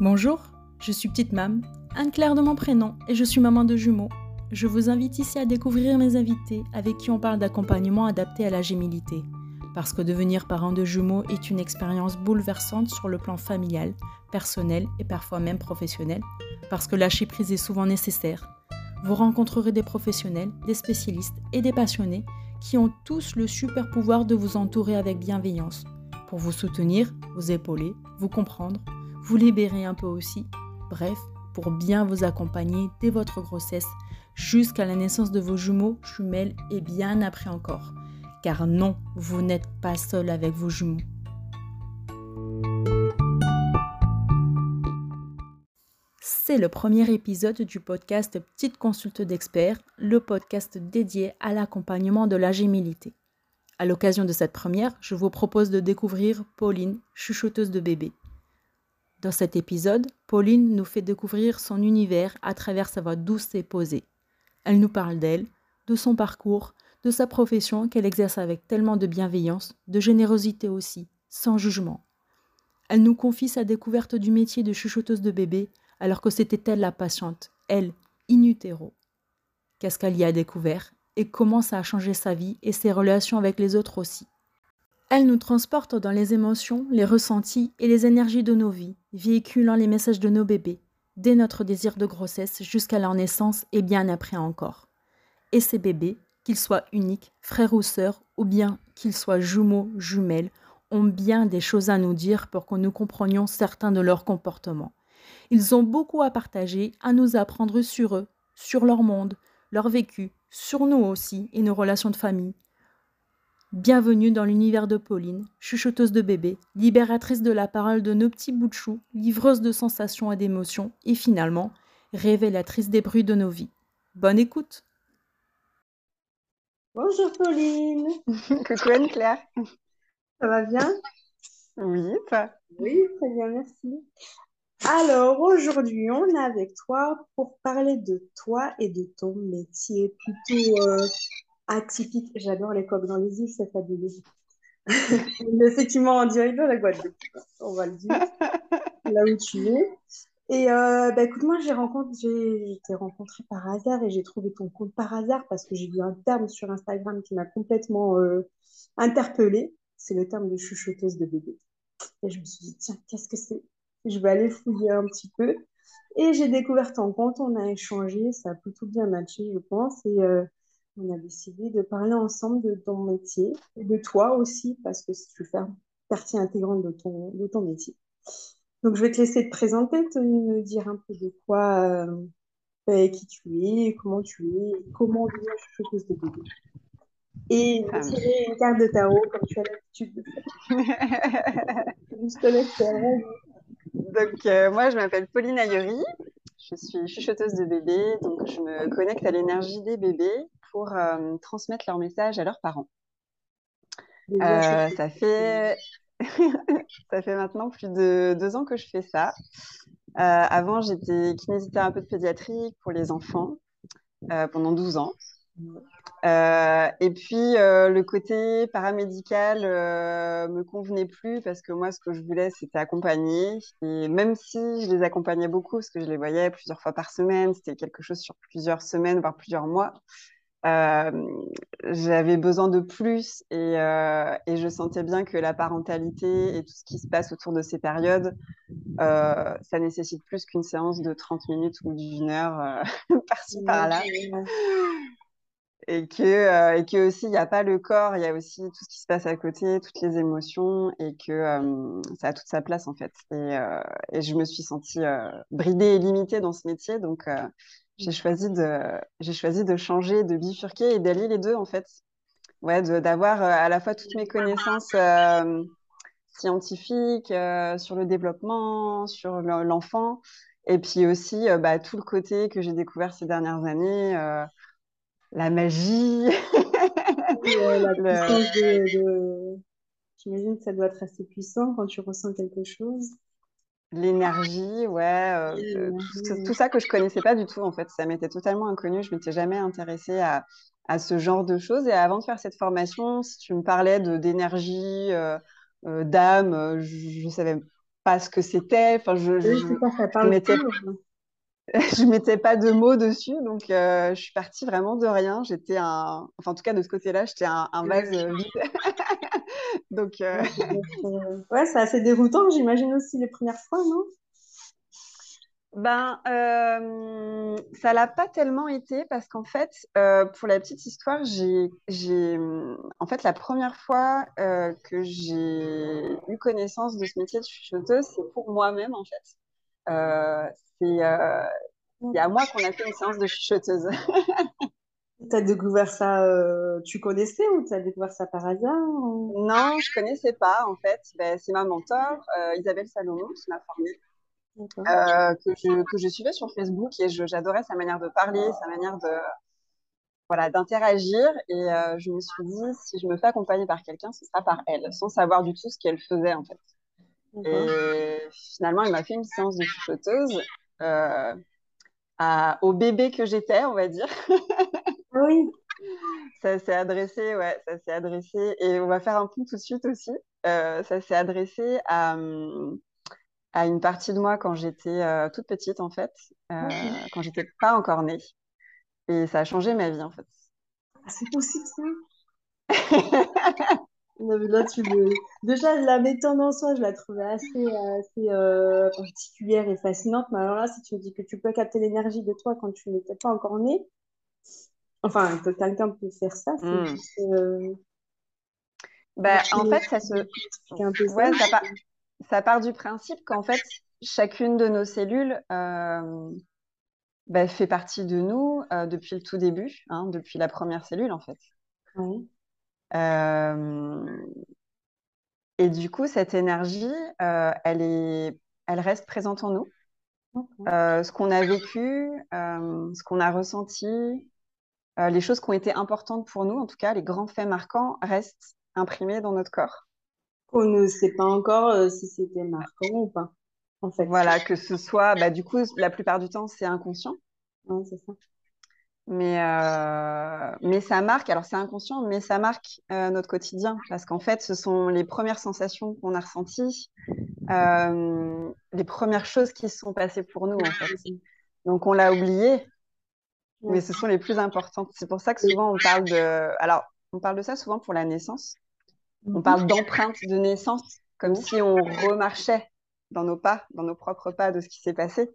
Bonjour, je suis Petite Mam, Anne-Claire de mon prénom, et je suis maman de jumeaux. Je vous invite ici à découvrir mes invités avec qui on parle d'accompagnement adapté à la gémilité. Parce que devenir parent de jumeaux est une expérience bouleversante sur le plan familial, personnel et parfois même professionnel. Parce que lâcher prise est souvent nécessaire. Vous rencontrerez des professionnels, des spécialistes et des passionnés qui ont tous le super pouvoir de vous entourer avec bienveillance, pour vous soutenir, vous épauler, vous comprendre, vous libérer un peu aussi, bref, pour bien vous accompagner dès votre grossesse jusqu'à la naissance de vos jumeaux, jumelles et bien après encore. Car non, vous n'êtes pas seul avec vos jumeaux. C'est le premier épisode du podcast Petite Consulte d'experts, le podcast dédié à l'accompagnement de la gémilité. À l'occasion de cette première, je vous propose de découvrir Pauline, chuchoteuse de bébé. Dans cet épisode, Pauline nous fait découvrir son univers à travers sa voix douce et posée. Elle nous parle d'elle, de son parcours, de sa profession qu'elle exerce avec tellement de bienveillance, de générosité aussi, sans jugement. Elle nous confie sa découverte du métier de chuchoteuse de bébé alors que c'était elle la patiente, elle, in utero. Qu'est-ce qu'elle y a découvert et comment ça a changé sa vie et ses relations avec les autres aussi? Elle nous transporte dans les émotions, les ressentis et les énergies de nos vies, véhiculant les messages de nos bébés, dès notre désir de grossesse jusqu'à leur naissance et bien après encore. Et ces bébés, qu'ils soient uniques, frères ou sœurs, ou bien qu'ils soient jumeaux, jumelles, ont bien des choses à nous dire pour que nous comprenions certains de leurs comportements. Ils ont beaucoup à partager, à nous apprendre sur eux, sur leur monde, leur vécu, sur nous aussi et nos relations de famille, Bienvenue dans l'univers de Pauline, chuchoteuse de bébé, libératrice de la parole de nos petits bouts de chou, livreuse de sensations et d'émotions, et finalement, révélatrice des bruits de nos vies. Bonne écoute! Bonjour Pauline! Coucou Anne-Claire! Ça va bien? Oui, toi? Oui, très bien, merci. Alors, aujourd'hui, on est avec toi pour parler de toi et de ton métier plutôt euh, atypique. J'adore les coques dans les îles, c'est fabuleux. Effectivement, on dirait de la Guadeloupe. On va le dire. Là où tu es. Et euh, bah, écoute, moi, j'ai rencontré, été rencontrée par hasard et j'ai trouvé ton compte par hasard parce que j'ai vu un terme sur Instagram qui m'a complètement euh, interpellée. C'est le terme de chuchoteuse de bébé. Et je me suis dit, tiens, qu'est-ce que c'est? Je vais aller fouiller un petit peu. Et j'ai découvert ton compte, on a échangé, ça a plutôt bien matché, je pense. Et euh, on a décidé de parler ensemble de ton métier et de toi aussi, parce que tu fais partie intégrante de ton, de ton métier. Donc, je vais te laisser te présenter, te me dire un peu de quoi, euh, qui tu es, comment tu es, comment devenir chose de bébé. Et ah, tirer une carte de tarot comme tu as l'habitude de faire. je te laisse faire. Donc, euh, moi, je m'appelle Pauline Ayori. Je suis chuchoteuse de bébés, donc je me connecte à l'énergie des bébés pour euh, transmettre leur message à leurs parents. Euh, ça fait ça fait maintenant plus de deux ans que je fais ça. Euh, avant, j'étais kinésithérapeute pédiatrique pour les enfants pendant 12 ans. et puis, le côté paramédical me convenait plus parce que moi, ce que je voulais, c'était accompagner. Et même si je les accompagnais beaucoup, parce que je les voyais plusieurs fois par semaine, c'était quelque chose sur plusieurs semaines, voire plusieurs mois, j'avais besoin de plus et, euh, et, je sentais bien que la parentalité et tout ce qui se passe autour de ces périodes, euh, ça nécessite plus qu'une séance de 30 minutes ou d'une heure par-ci par-là. Et que, et que aussi, il n'y a pas le corps, il y a aussi tout ce qui se passe à côté, toutes les émotions, et que ça a toute sa place en fait. Et, et je me suis sentie bridée et limitée dans ce métier, donc j'ai choisi de j'ai choisi de changer, de bifurquer et d'allier les deux en fait. Ouais, d'avoir euh, à la fois toutes mes connaissances euh, scientifiques euh, sur le développement, sur l'enfant, et puis aussi bah, tout le côté que j'ai découvert ces dernières années, la magie. la puissance de... J'imagine que ça doit être assez puissant quand tu ressens quelque chose. L'énergie, ouais, euh, tout, ça que je connaissais pas du tout en fait, ça m'était totalement inconnu, je m'étais jamais intéressée à, à, ce genre de choses. Et avant de faire cette formation, si tu me parlais de d'énergie, euh, euh, d'âme, je, ne savais pas ce que c'était. Enfin, je, je, je mettais, hein. pas de mots dessus, donc euh, je suis partie vraiment de rien. J'étais un, enfin en tout cas de ce côté-là, j'étais un, un vase vide. Donc euh, ouais, euh, ouais, c'est assez déroutant, j'imagine aussi les premières fois, non? Ben, euh, ça l'a pas tellement été parce qu'en fait, euh, pour la petite histoire, j'ai, en fait, la première fois euh, que j'ai eu connaissance de ce métier de chuchoteuse, c'est pour moi-même, en fait. C'est, c'est à moi qu'on a fait une séance de chuchoteuse. T'as découvert ça, euh, tu connaissais ou t'as découvert ça par hasard? ou- Non, je connaissais pas, en fait. Ben, c'est ma mentor, euh, Isabelle Salomon, qui m'a formée, euh, que je, que je suivais sur Facebook et j'adorais sa manière de parler, sa manière de voilà, d'interagir. Et je me suis dit, si je me fais accompagner par quelqu'un, ce sera par elle, sans savoir du tout ce qu'elle faisait en fait. Et finalement, elle m'a fait une séance de chuchoteuse à- au bébé que j'étais, on va dire. Oui, Ça s'est adressé, ouais, ça s'est adressé. Et on va faire un point tout de suite aussi. Euh, ça s'est adressé à, hum, à une partie de moi quand j'étais euh, toute petite, en fait, euh, quand j'étais pas encore née. Et ça a changé ma vie, en fait. Ah, c'est possible ça? Non, mais Là, tu le... Déjà, la méthode en soi, je la trouvais assez, assez euh, particulière et fascinante. Mais alors là, si tu me dis que tu peux capter l'énergie de toi quand tu n'étais pas encore né, enfin, que quelqu'un peut faire ça, c'est Hmm. juste... euh, tu en fait, ça se... expliquer un peu ça? Ouais, ça part, ça part du principe qu'en fait, chacune de nos cellules euh, ben, fait partie de nous euh, depuis le tout début, hein, depuis la première cellule, en fait. Et du coup, cette énergie, elle est, elle reste présente en nous. ce qu'on a vécu, ce qu'on a ressenti, euh, les choses qui ont été importantes pour nous, en tout cas, les grands faits marquants, restent imprimés dans notre corps. On ne sait pas encore euh, si c'était marquant ou pas, en fait. Voilà, que ce soit, bah, du coup, la plupart du temps, c'est inconscient. Ouais, c'est ça. Mais, euh, mais ça marque, alors c'est inconscient, mais ça marque notre quotidien parce qu'en fait, ce sont les premières sensations qu'on a ressenties, les premières choses qui se sont passées pour nous, en fait. Donc, on l'a oublié, mais ce sont les plus importantes. C'est pour ça que souvent, on parle de... Alors, on parle de ça souvent pour la naissance. On Mhm. parle d'empreinte de naissance, comme si on remarchait dans nos pas, dans nos propres pas de ce qui s'est passé.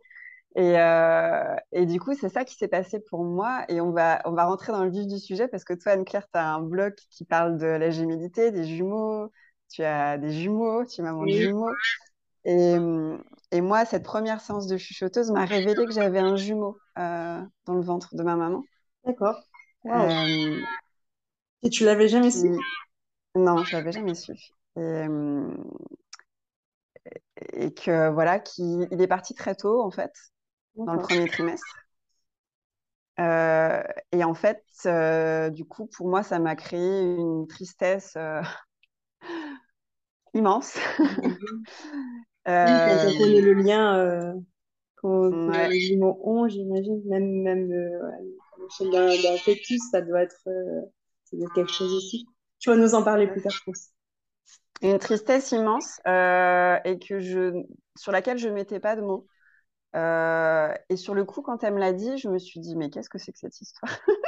Et, euh, et du coup, c'est ça qui s'est passé pour moi. Et on va, on va rentrer dans le vif du sujet parce que toi, Anne-Claire, tu as un blog qui parle de la gémilité, des jumeaux. Tu as des jumeaux, tu es maman de jumeaux. Et, et moi, cette première séance de chuchoteuse m'a révélé que j'avais un jumeau euh, dans le ventre de ma maman. D'accord. Euh, Et tu l'avais jamais su? Non, je l'avais jamais su. Et, et que voilà, qui, il est parti très tôt, en fait, dans le premier trimestre. Euh, et en fait, euh, du coup, pour moi, ça m'a créé une tristesse euh, immense. Mhm. Oui, quand on Euh, connaît le lien euh, que ouais, les jumeaux ont, j'imagine, même, même euh, d'un fœtus, ça doit être, euh, ça doit être quelque chose aussi. Tu vas nous en parler plus tard, je pense. une tristesse immense euh, et que je, sur laquelle je ne mettais pas de mots. Euh, et sur le coup, quand elle me l'a dit, je me suis dit, mais qu'est-ce que c'est que cette histoire?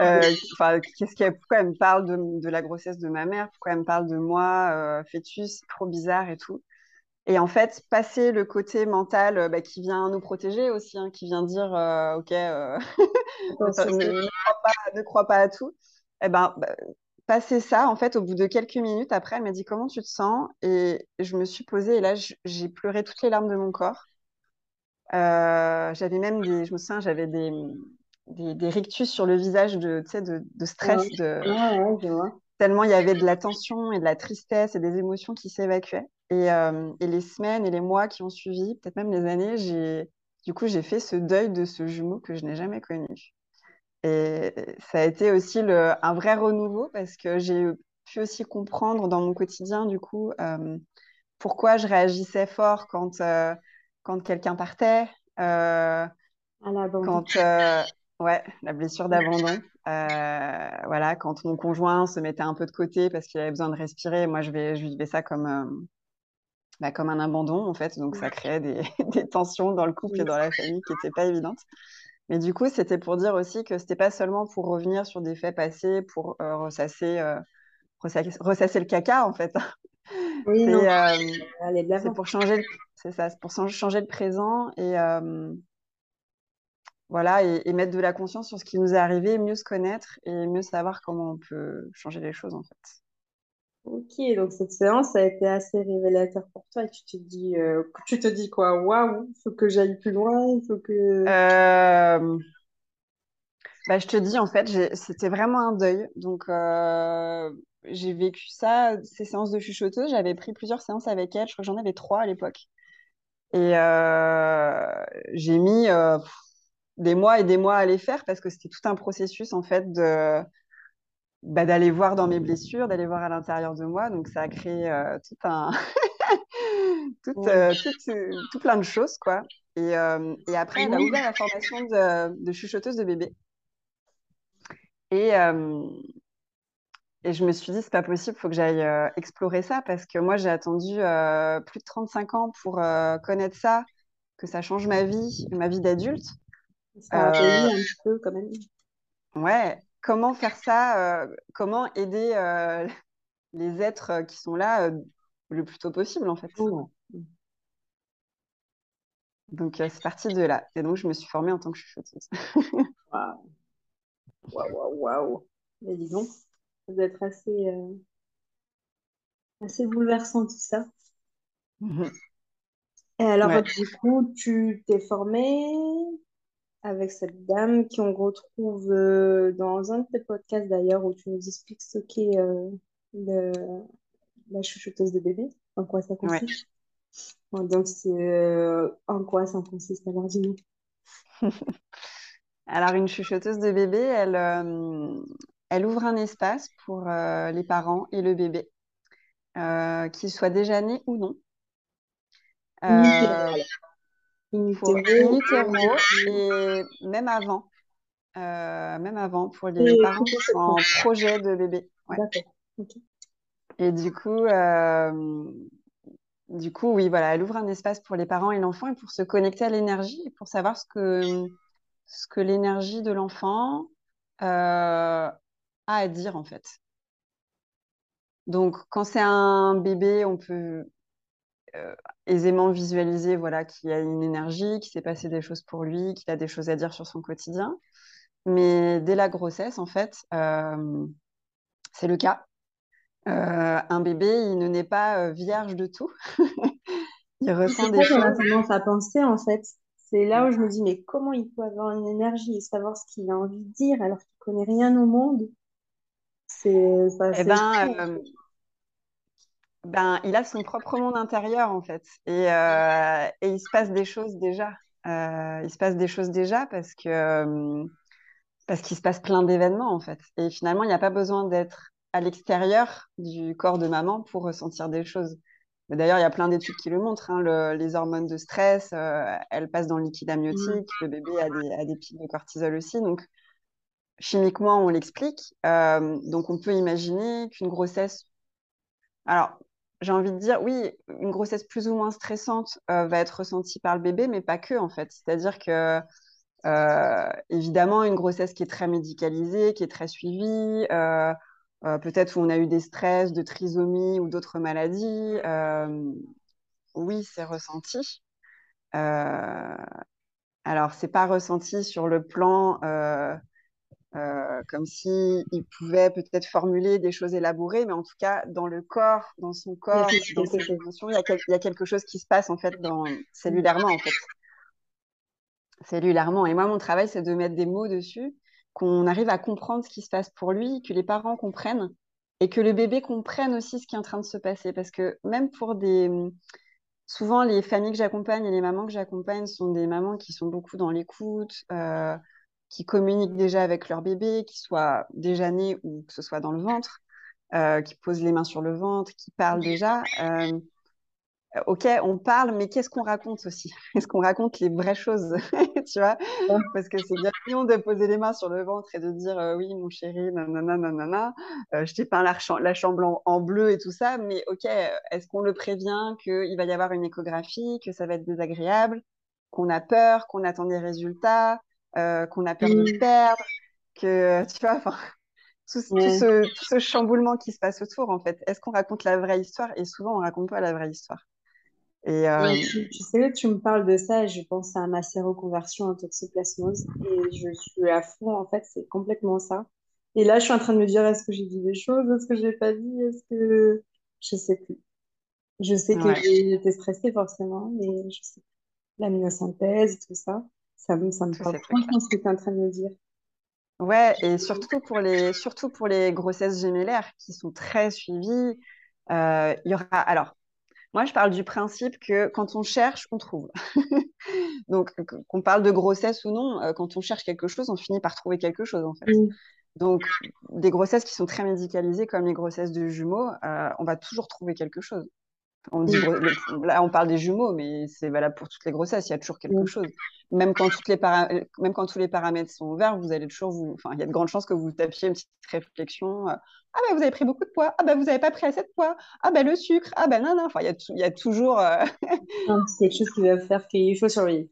Euh, qu'est-ce qu'elle, pourquoi elle me parle de, de la grossesse de ma mère? Pourquoi elle me parle de moi, euh, fœtus, trop bizarre et tout? Et en fait, passer le côté mental euh, bah, qui vient nous protéger aussi, hein, qui vient dire, euh, OK, euh, ne, crois pas, ne crois pas à tout. Eh ben, bah, passer ça, en fait, au bout de quelques minutes, après, elle m'a dit, comment tu te sens? Et je me suis posée et là, j'ai pleuré toutes les larmes de mon corps. Euh, j'avais même des, je me souviens, j'avais des, des, des rictus sur le visage de, de, de stress, ouais, de, ouais, ouais, je vois. tellement il y avait de la tension et de la tristesse et des émotions qui s'évacuaient. Et, euh, et les semaines et les mois qui ont suivi, peut-être même les années, j'ai, du coup, j'ai fait ce deuil de ce jumeau que je n'ai jamais connu. Et ça a été aussi le, un vrai renouveau parce que j'ai pu aussi comprendre dans mon quotidien, du coup, euh, pourquoi je réagissais fort quand, euh, quand quelqu'un partait, À l'abandon. quand ouais, la blessure d'abandon, voilà, quand mon conjoint se mettait un peu de côté parce qu'il avait besoin de respirer, moi je vais, je vivais ça comme, bah, comme un abandon, en fait. Donc, ça créait des, des tensions dans le couple et dans la famille qui n'étaient pas évidentes. Mais du coup, c'était pour dire aussi que c'était pas seulement pour revenir sur des faits passés, pour euh, ressasser, euh, ressasser, ressasser, le caca, en fait. Oui, c'est euh, pour changer, c'est ça, pour changer le présent et voilà et, et, mettre de la conscience sur ce qui nous est arrivé, mieux se connaître et mieux savoir comment on peut changer les choses, en fait. Ok, donc cette séance a été assez révélateur pour toi et tu te dis, euh, tu te dis quoi? Waouh, il faut que j'aille plus loin, il faut que... Euh, bah, je te dis, en fait, c'était vraiment un deuil. Donc, euh, j'ai vécu ça, ces séances de chuchoteuse. J'avais pris plusieurs séances avec elle. Je crois que j'en avais trois à l'époque. Et j'ai mis des mois et des mois à les faire parce que c'était tout un processus, en fait, de bah, d'aller voir dans mes blessures, d'aller voir à l'intérieur de moi. Donc, ça a créé euh, tout un. tout, euh, tout, tout, plein de choses, quoi. Et, euh, et après, elle a ouvert la formation de, de chuchoteuse de bébé. Et, et je me suis dit, c'est pas possible, il faut que j'aille explorer ça parce que moi, j'ai attendu plus de 35 ans pour connaître ça, que ça change ma vie, ma vie d'adulte. Ça a un peu quand même. Ouais, comment faire ça, euh, comment aider euh, les êtres euh, qui sont là le plus tôt possible, en fait. Donc, c'est parti de là. Et donc, je me suis formée en tant que chuchoteuse. Waouh, waouh, waouh. Mais dis donc, ça doit être assez, assez bouleversant tout ça. Et alors, du coup, tu t'es formée, avec cette dame qui on retrouve euh, dans un de tes podcasts d'ailleurs où tu nous expliques ce qu'est euh, la chuchoteuse de bébé, en quoi ça consiste. donc, c'est euh, en quoi ça consiste alors dis-nous. alors, une chuchoteuse de bébé, elle, elle ouvre un espace pour les parents et le bébé, qu'ils soient déjà nés ou non in et même avant. Euh, même avant pour les parents en projet de bébé. Et du coup, euh, du coup, oui, voilà, elle ouvre un espace pour les parents et l'enfant et pour se connecter à l'énergie et pour savoir ce que, ce que l'énergie de l'enfant euh, a à dire en fait. Donc, quand c'est un bébé, on peut aisément visualiser voilà, qu'il a une énergie, qu'il s'est passé des choses pour lui, qu'il a des choses à dire sur son quotidien. Mais dès la grossesse, en fait, euh, c'est le cas. Euh, un bébé, il ne naît pas vierge de tout. il ressent des choses. On tendance à penser, en fait? C'est là où je me dis, mais comment il peut avoir une énergie? Et savoir ce qu'il a envie de dire alors qu'il connaît rien au monde? C'est ça. Eh ben, ben, il a son propre monde intérieur en fait. Et, euh, et il se passe des choses déjà. Euh, il se passe des choses déjà parce que euh, parce qu'il se passe plein d'événements en fait. Et finalement, il n'y a pas besoin d'être à l'extérieur du corps de maman pour ressentir des choses. D'ailleurs, il y a plein d'études qui le montrent. Hein, les hormones de stress, elles passent dans le liquide amniotique. Le bébé a des, a des pics de cortisol aussi. Donc, chimiquement, on l'explique. donc, on peut imaginer qu'une grossesse alors, j'ai envie de dire, oui, une grossesse plus ou moins stressante euh, va être ressentie par le bébé, mais pas que, en fait. C'est-à-dire que, euh, évidemment, une grossesse qui est très médicalisée, qui est très suivie, euh, peut-être où on a eu des stress, de trisomie ou d'autres maladies, oui, c'est ressenti. alors, c'est pas ressenti sur le plan euh, comme s'il pouvait peut-être formuler des choses élaborées, mais en tout cas, dans le corps, dans son corps, dans ses émotions, il y, a il y a quelque chose qui se passe en fait dans, cellulairement en fait. Cellulairement. Et moi, mon travail, c'est de mettre des mots dessus, qu'on arrive à comprendre ce qui se passe pour lui, que les parents comprennent et que le bébé comprenne aussi ce qui est en train de se passer. Parce que même pour des... Souvent, les familles que j'accompagne et les mamans que j'accompagne sont des mamans qui sont beaucoup dans l'écoute, euh, qui communiquent déjà avec leur bébé, qui soit déjà né ou que ce soit dans le ventre, euh, qui posent les mains sur le ventre, qui parlent déjà. Euh, ok, on parle, mais qu'est-ce qu'on raconte aussi? Est-ce qu'on raconte les vraies choses? Tu vois? Parce que c'est bien de poser les mains sur le ventre et de dire oui, mon chéri, nanana, nanana, je t'ai peint la, la chambre en, bleu et tout ça, mais ok, est-ce qu'on le prévient qu'il va y avoir une échographie, que ça va être désagréable, qu'on a peur, qu'on attend des résultats, qu'on a peur de le perdre, que tu vois, enfin tout, ce, chamboulement qui se passe autour, en fait. Est-ce qu'on raconte la vraie histoire? Et souvent, on raconte pas la vraie histoire. Et, euh, tu, sais, tu me parles de ça et je pense à ma séroconversion en toxoplasmose et je suis à fond, en fait, c'est complètement ça. Et là, je suis en train de me dire, est-ce que j'ai dit des choses? Est-ce que j'ai pas dit? Est-ce que... Je sais plus. Je sais que j'étais stressée forcément, mais je sais plus. La myosynthèse, tout ça, ça me, ça me parle franchement ce que tu es en train de me dire. Ouais, et surtout pour les, surtout pour les grossesses gémellaires qui sont très suivies, euh, il y aura. Alors, moi, je parle du principe que quand on cherche, on trouve. Donc, qu'on parle de grossesse ou non, euh, quand on cherche quelque chose, on finit par trouver quelque chose, en fait. Donc, des grossesses qui sont très médicalisées, comme les grossesses de jumeaux, euh, on va toujours trouver quelque chose. On dit, là, on parle des jumeaux, mais c'est valable pour toutes les grossesses. Il y a toujours quelque chose. Même quand, toutes les même quand tous les paramètres sont ouverts, vous allez toujours vous. Enfin, il y a de grandes chances que vous tapiez une petite réflexion. Euh, ah ben, vous avez pris beaucoup de poids. Ah ben, vous n'avez pas pris assez de poids. Ah ben, le sucre. Ah ben, non, non. Enfin, il y a, il y a toujours. Euh, c'est quelque chose qui va faire qu'il faut surveiller.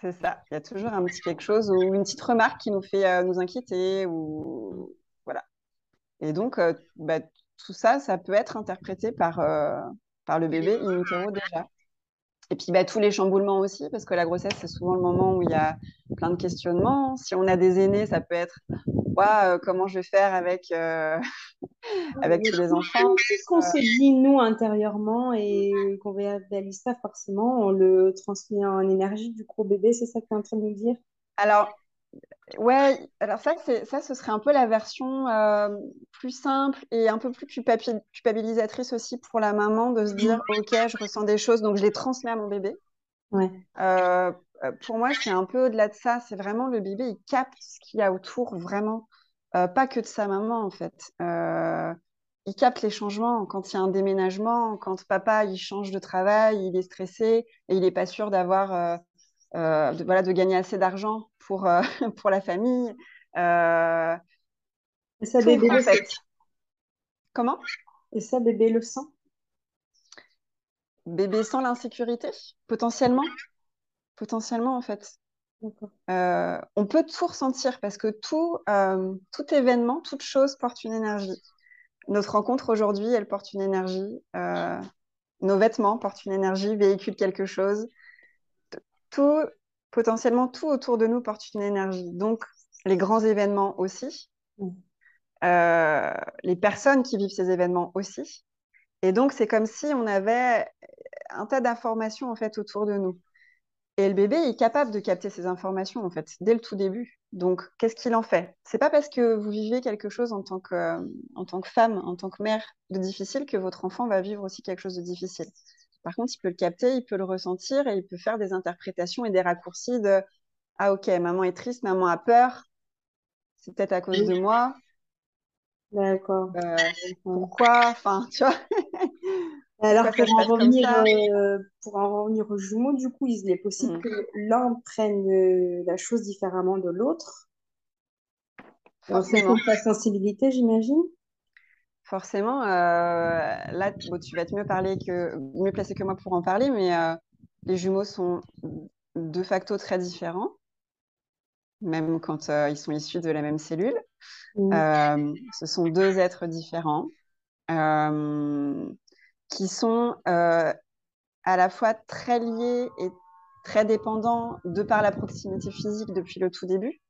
C'est ça. Il y a toujours un petit quelque chose ou une petite remarque qui nous fait euh, nous inquiéter ou voilà. Et donc, tout ça, ça peut être interprété par par le bébé in utero déjà. Et puis bah, tous les chamboulements aussi, parce que la grossesse, c'est souvent le moment où il y a plein de questionnements. Si on a des aînés, ça peut être euh, comment je vais faire avec, euh, avec tous les enfants? Qu'est-ce qu'on se dit, nous, intérieurement, et qu'on réalise ça forcément, on le transmet en énergie du gros bébé, c'est ça que tu es en train de nous dire? Alors, Ouais, alors ça, ça, ce serait un peu la version euh, plus simple et un peu plus culpabilisatrice aussi pour la maman de se dire, OK, je ressens des choses, donc je les transmets à mon bébé. Ouais. Euh, euh, pour moi, c'est un peu au-delà de ça. C'est vraiment le bébé, il capte ce qu'il y a autour, vraiment. pas que de sa maman, en fait. il capte les changements quand il y a un déménagement, quand papa, il change de travail, il est stressé et il n'est pas sûr d'avoir de, voilà, de gagner assez d'argent pour, euh, pour la famille. Euh, et ça, bébé le. Comment? Et ça, bébé le sent? Bébé sans l'insécurité, potentiellement. Potentiellement, en fait. on peut tout ressentir parce que tout, tout événement, toute chose porte une énergie. Notre rencontre aujourd'hui, elle porte une énergie. nos vêtements portent une énergie, véhiculent quelque chose tout, potentiellement tout autour de nous porte une énergie. Donc, les grands événements aussi, mm. euh, les personnes qui vivent ces événements aussi. Et donc, c'est comme si on avait un tas d'informations en fait autour de nous. Et le bébé est capable de capter ces informations en fait dès le tout début. Donc, qu'est-ce qu'il en fait? C'est pas parce que vous vivez quelque chose en tant que, en tant que femme, en tant que mère de difficile que votre enfant va vivre aussi quelque chose de difficile. Par contre, il peut le capter, il peut le ressentir et il peut faire des interprétations et des raccourcis de Ah, ok, maman est triste, maman a peur, c'est peut-être à cause de moi. D'accord. Euh, pourquoi? Enfin, tu vois. Alors, pour en, revenir, euh, pour en revenir aux jumeaux, du coup, il est possible mm. que l'un prenne euh, la chose différemment de l'autre? Forcément. sa sensibilité, j'imagine forcément, euh, là, tu vas être mieux, parler que, mieux placé que moi pour en parler, mais euh, les jumeaux sont de facto très différents, même quand euh, ils sont issus de la même cellule. Mmh. ce sont deux êtres différents qui sont à la fois très liés et très dépendants de par la proximité physique depuis le tout début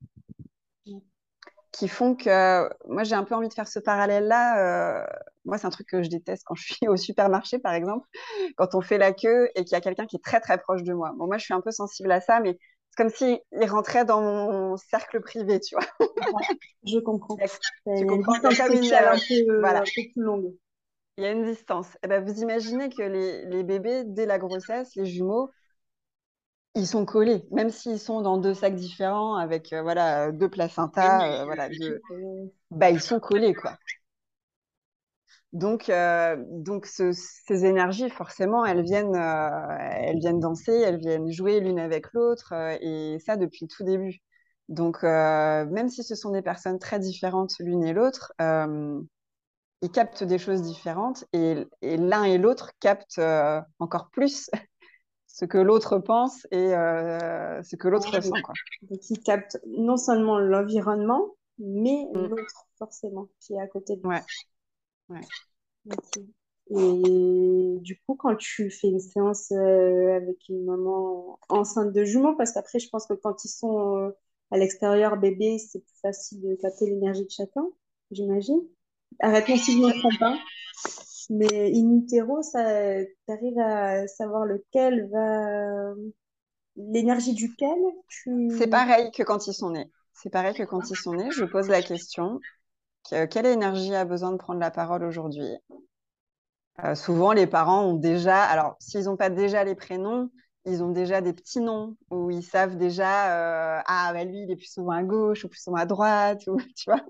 qui font que moi j'ai un peu envie de faire ce parallèle-là. Euh, moi, c'est un truc que je déteste quand je suis au supermarché, par exemple, quand on fait la queue et qu'il y a quelqu'un qui est très très proche de moi. Bon, moi, je suis un peu sensible à ça, mais c'est comme s'il rentrait dans mon cercle privé, tu vois. je comprends. Tu comprends? une distance sociale un peu, voilà. un peu plus longue. Il y a une distance. Et eh ben, vous imaginez que les, les bébés, dès la grossesse, les jumeaux, ils sont collés, même s'ils sont dans deux sacs différents avec euh, voilà deux placentas, euh, voilà, bah, ils sont collés quoi. Donc, euh, donc ces énergies, forcément, elles viennent, elles viennent danser, elles viennent jouer l'une avec l'autre, et ça depuis le tout début. Donc, même si ce sont des personnes très différentes l'une et l'autre, ils captent des choses différentes, et, l'un et l'autre captent encore plus ce que l'autre pense et ce que l'autre ressent. Quoi. Donc, ils captent non seulement l'environnement, mais mm. l'autre, forcément, qui est à côté de lui. Ouais. Ouais. Et du coup, quand tu fais une séance euh, avec une maman enceinte de jumeaux, parce qu'après, je pense que quand ils sont euh, à l'extérieur, bébé, c'est plus facile de capter l'énergie de chacun, j'imagine. Arrête-moi si je ne me trompe pas. Mais in utero, tu arrives à savoir lequel va. L'énergie duquel tu. C'est pareil que quand ils sont nés. C'est pareil que quand ils sont nés. Je pose la question quelle énergie a besoin de prendre la parole aujourd'hui? Euh, Souvent, les parents ont déjà, alors s'ils n'ont pas déjà les prénoms, ils ont déjà des petits noms où ils savent déjà, euh, ah bah, lui, il est plus souvent à gauche ou plus souvent à droite, ou, tu vois?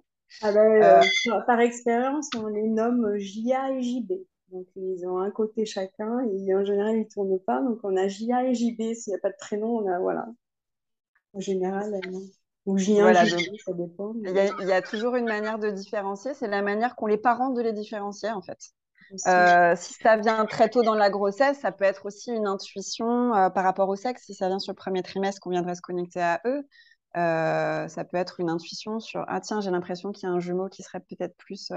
Ah bah, euh, par expérience, on les nomme JA et JB. Donc, ils ont un côté chacun et en général, ils ne tournent pas. Donc, on a JA et JB. S'il n'y a pas de prénom, on a, voilà. En général, ou j'y voilà, ça dépend. Il y, a, toujours une manière de différencier, c'est la manière qu'ont les parents de les différencier en fait. Euh, si ça vient très tôt dans la grossesse, ça peut être aussi une intuition euh, par rapport au sexe. Si ça vient sur le premier trimestre, qu'on viendrait se connecter à eux, euh, ça peut être une intuition sur ah tiens j'ai l'impression qu'il y a un jumeau qui serait peut-être plus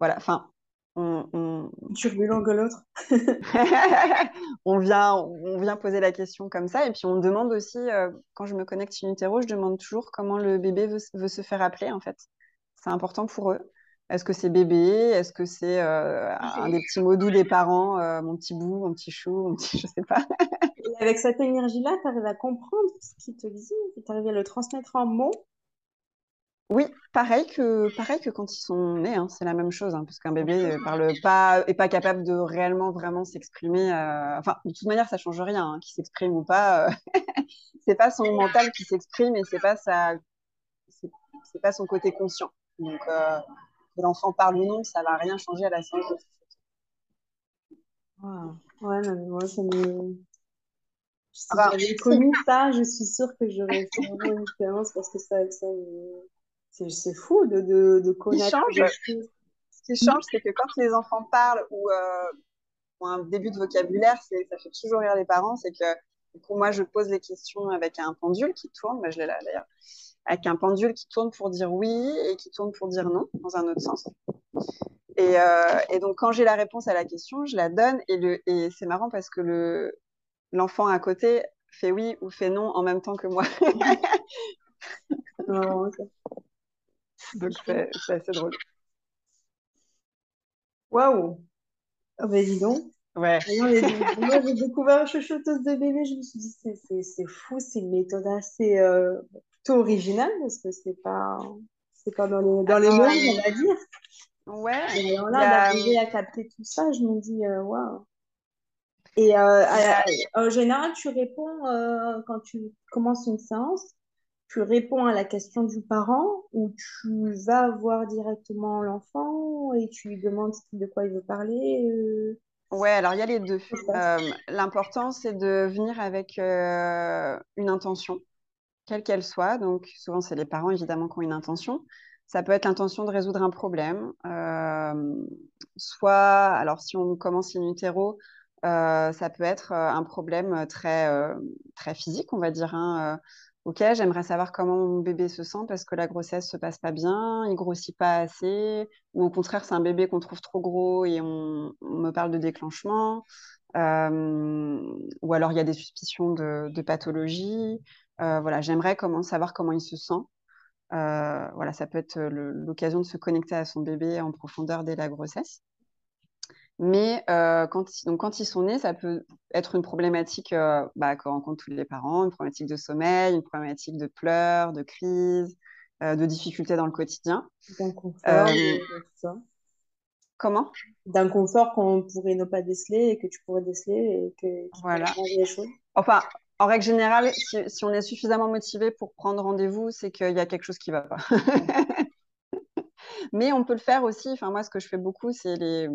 voilà. Enfin, on, on... turbulent que l'autre. on, vient, on vient poser la question comme ça. Et puis on demande aussi, euh, quand je me connecte in utero, je demande toujours comment le bébé veut, se faire appeler en fait. C'est important pour eux. Est-ce que c'est bébé? Est-ce que c'est euh, un des petits mots doux des parents euh, Mon petit bout, mon petit chou, mon petit... je sais pas. Et avec cette énergie-là, tu arrives à comprendre ce qu'il te dit? Tu arrives à le transmettre en mots? Oui, pareil que, pareil que quand ils sont nés, hein, c'est la même chose, hein, parce qu'un bébé ne parle pas, est pas capable de réellement vraiment s'exprimer. Euh, enfin, de toute manière, ça change rien, hein, qu'il s'exprime ou pas. Euh, c'est pas son mental qui s'exprime et c'est pas sa, c'est pas son côté conscient. Donc, euh, que l'enfant parle ou non, ça va rien changer à la science Ouais, non, mais moi, ça me... Si j'avais connu ça, je suis sûre que j'aurais fait une expérience parce que ça, ça c'est fou de, de, de connaître. Ce qui change, c'est que quand les enfants parlent ou euh, ont un début de vocabulaire, ça fait toujours rire les parents. C'est que pour moi, je pose les questions avec un pendule qui tourne. Moi, je l'ai là d'ailleurs. Avec un pendule qui tourne pour dire oui et qui tourne pour dire non, dans un autre sens. Et, euh, et donc, quand j'ai la réponse à la question, je la donne. Et, le, et c'est marrant parce que le, l'enfant à côté fait oui ou fait non en même temps que moi. non, donc, c'est assez drôle. Waouh! Ah ben dis donc. Ouais. Moi, j'ai découvert chuchoteuse de bébé, je me suis dit, c'est fou, c'est une méthode assez euh, plutôt originale, parce que c'est pas, c'est pas dans les, dans les mots, on va dire. Ouais. Et alors là, d'arriver à capter tout ça, je me dis, euh, waouh. Et euh, en général, tu réponds quand tu commences une séance, tu réponds à la question du parent ou tu vas voir directement l'enfant et tu lui demandes de quoi il veut parler euh? Ouais, alors il y a les deux. Euh, l'important, c'est de venir avec euh, une intention, quelle qu'elle soit. Donc, souvent, c'est les parents, évidemment, qui ont une intention. Ça peut être l'intention de résoudre un problème. soit, alors si on commence in utero, ça peut être un problème très, très physique, on va dire. Hein, Ok, j'aimerais savoir comment mon bébé se sent parce que la grossesse se passe pas bien, il grossit pas assez, ou au contraire, c'est un bébé qu'on trouve trop gros et on, me parle de déclenchement, euh, ou alors il y a des suspicions de, pathologie. Euh, voilà, j'aimerais comment, savoir comment il se sent. Euh, voilà, ça peut être l'occasion de se connecter à son bébé en profondeur dès la grossesse. Mais euh, quand, donc, quand ils sont nés, ça peut être une problématique euh, bah, que rencontrent tous les parents, une problématique de sommeil, une problématique de pleurs, de crise, euh, de difficultés dans le quotidien. D'inconfort, Comment? D'inconfort qu'on pourrait ne pas déceler et que tu pourrais déceler et que voilà. les choses. Enfin, en règle générale, si, on est suffisamment motivé pour prendre rendez-vous, c'est qu'il y a quelque chose qui ne va pas. Mais on peut le faire aussi. Enfin, moi, ce que je fais beaucoup, c'est les,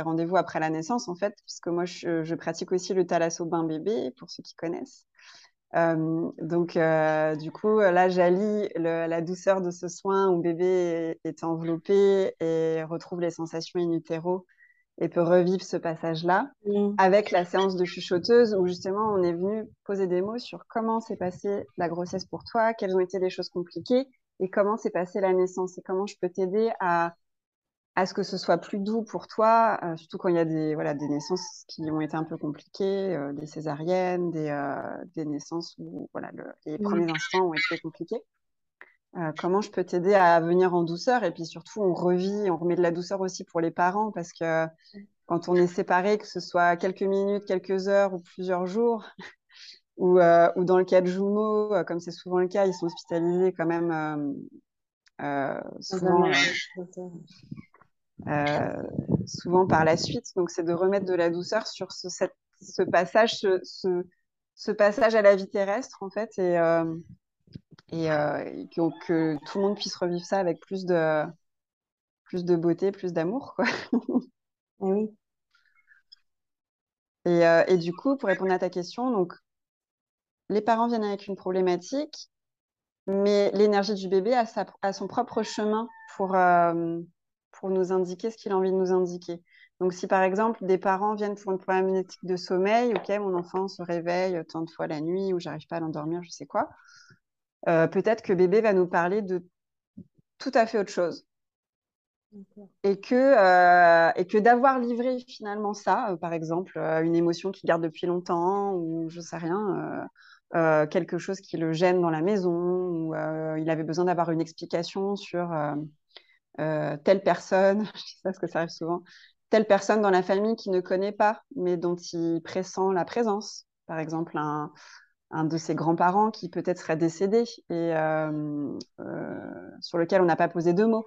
rendez-vous après la naissance, en fait, puisque moi, je, pratique aussi le thalasso bain bébé, pour ceux qui connaissent. Euh, donc, euh, du coup, là, j'allie la douceur de ce soin où bébé est, enveloppé et retrouve les sensations in et peut revivre ce passage-là Mm. avec la séance de chuchoteuse où justement on est venu poser des mots sur comment s'est passée la grossesse pour toi, quelles ont été les choses compliquées et comment s'est passée la naissance et comment je peux t'aider à, à ce que ce soit plus doux pour toi, euh, surtout quand il y a des, voilà, des naissances qui ont été un peu compliquées, euh, des césariennes, des, euh, des naissances où voilà, le, les Mm. premiers instants ont été compliqués. Euh, comment je peux t'aider à venir en douceur et puis surtout on revit, on remet de la douceur aussi pour les parents parce que quand on est séparé, que ce soit quelques minutes, quelques heures ou plusieurs jours, ou, euh, ou dans le cas de jumeaux, euh, comme c'est souvent le cas, ils sont hospitalisés quand même euh, souvent, par la suite. Donc c'est de remettre de la douceur sur ce, cette- ce passage, ce, ce- passage à la vie terrestre en fait, et, et, euh, et que, que tout le monde puisse revivre ça avec plus de, plus de beauté, plus d'amour, quoi. Ah oui. Et, euh, et du coup, pour répondre à ta question, donc les parents viennent avec une problématique, mais l'énergie du bébé a, sa- a son propre chemin pour, euh, pour nous indiquer ce qu'il a envie de nous indiquer. Donc, si par exemple des parents viennent pour une problématique de sommeil, ok, mon enfant se réveille tant de fois la nuit ou j'arrive pas à l'endormir, je sais quoi, euh, peut-être que bébé va nous parler de tout à fait autre chose. D'accord. Et que, euh, et que d'avoir livré finalement ça, euh, par exemple, une émotion qu'il garde depuis longtemps, ou je sais rien, quelque chose qui le gêne dans la maison, ou il avait besoin d'avoir une explication sur telle personne, je sais pas parce que ça arrive souvent, telle personne dans la famille qu'il ne connaît pas, mais dont il pressent la présence. Par exemple, un, un de ses grands-parents qui peut-être serait décédé et euh, euh, sur lequel on n'a pas posé deux mots.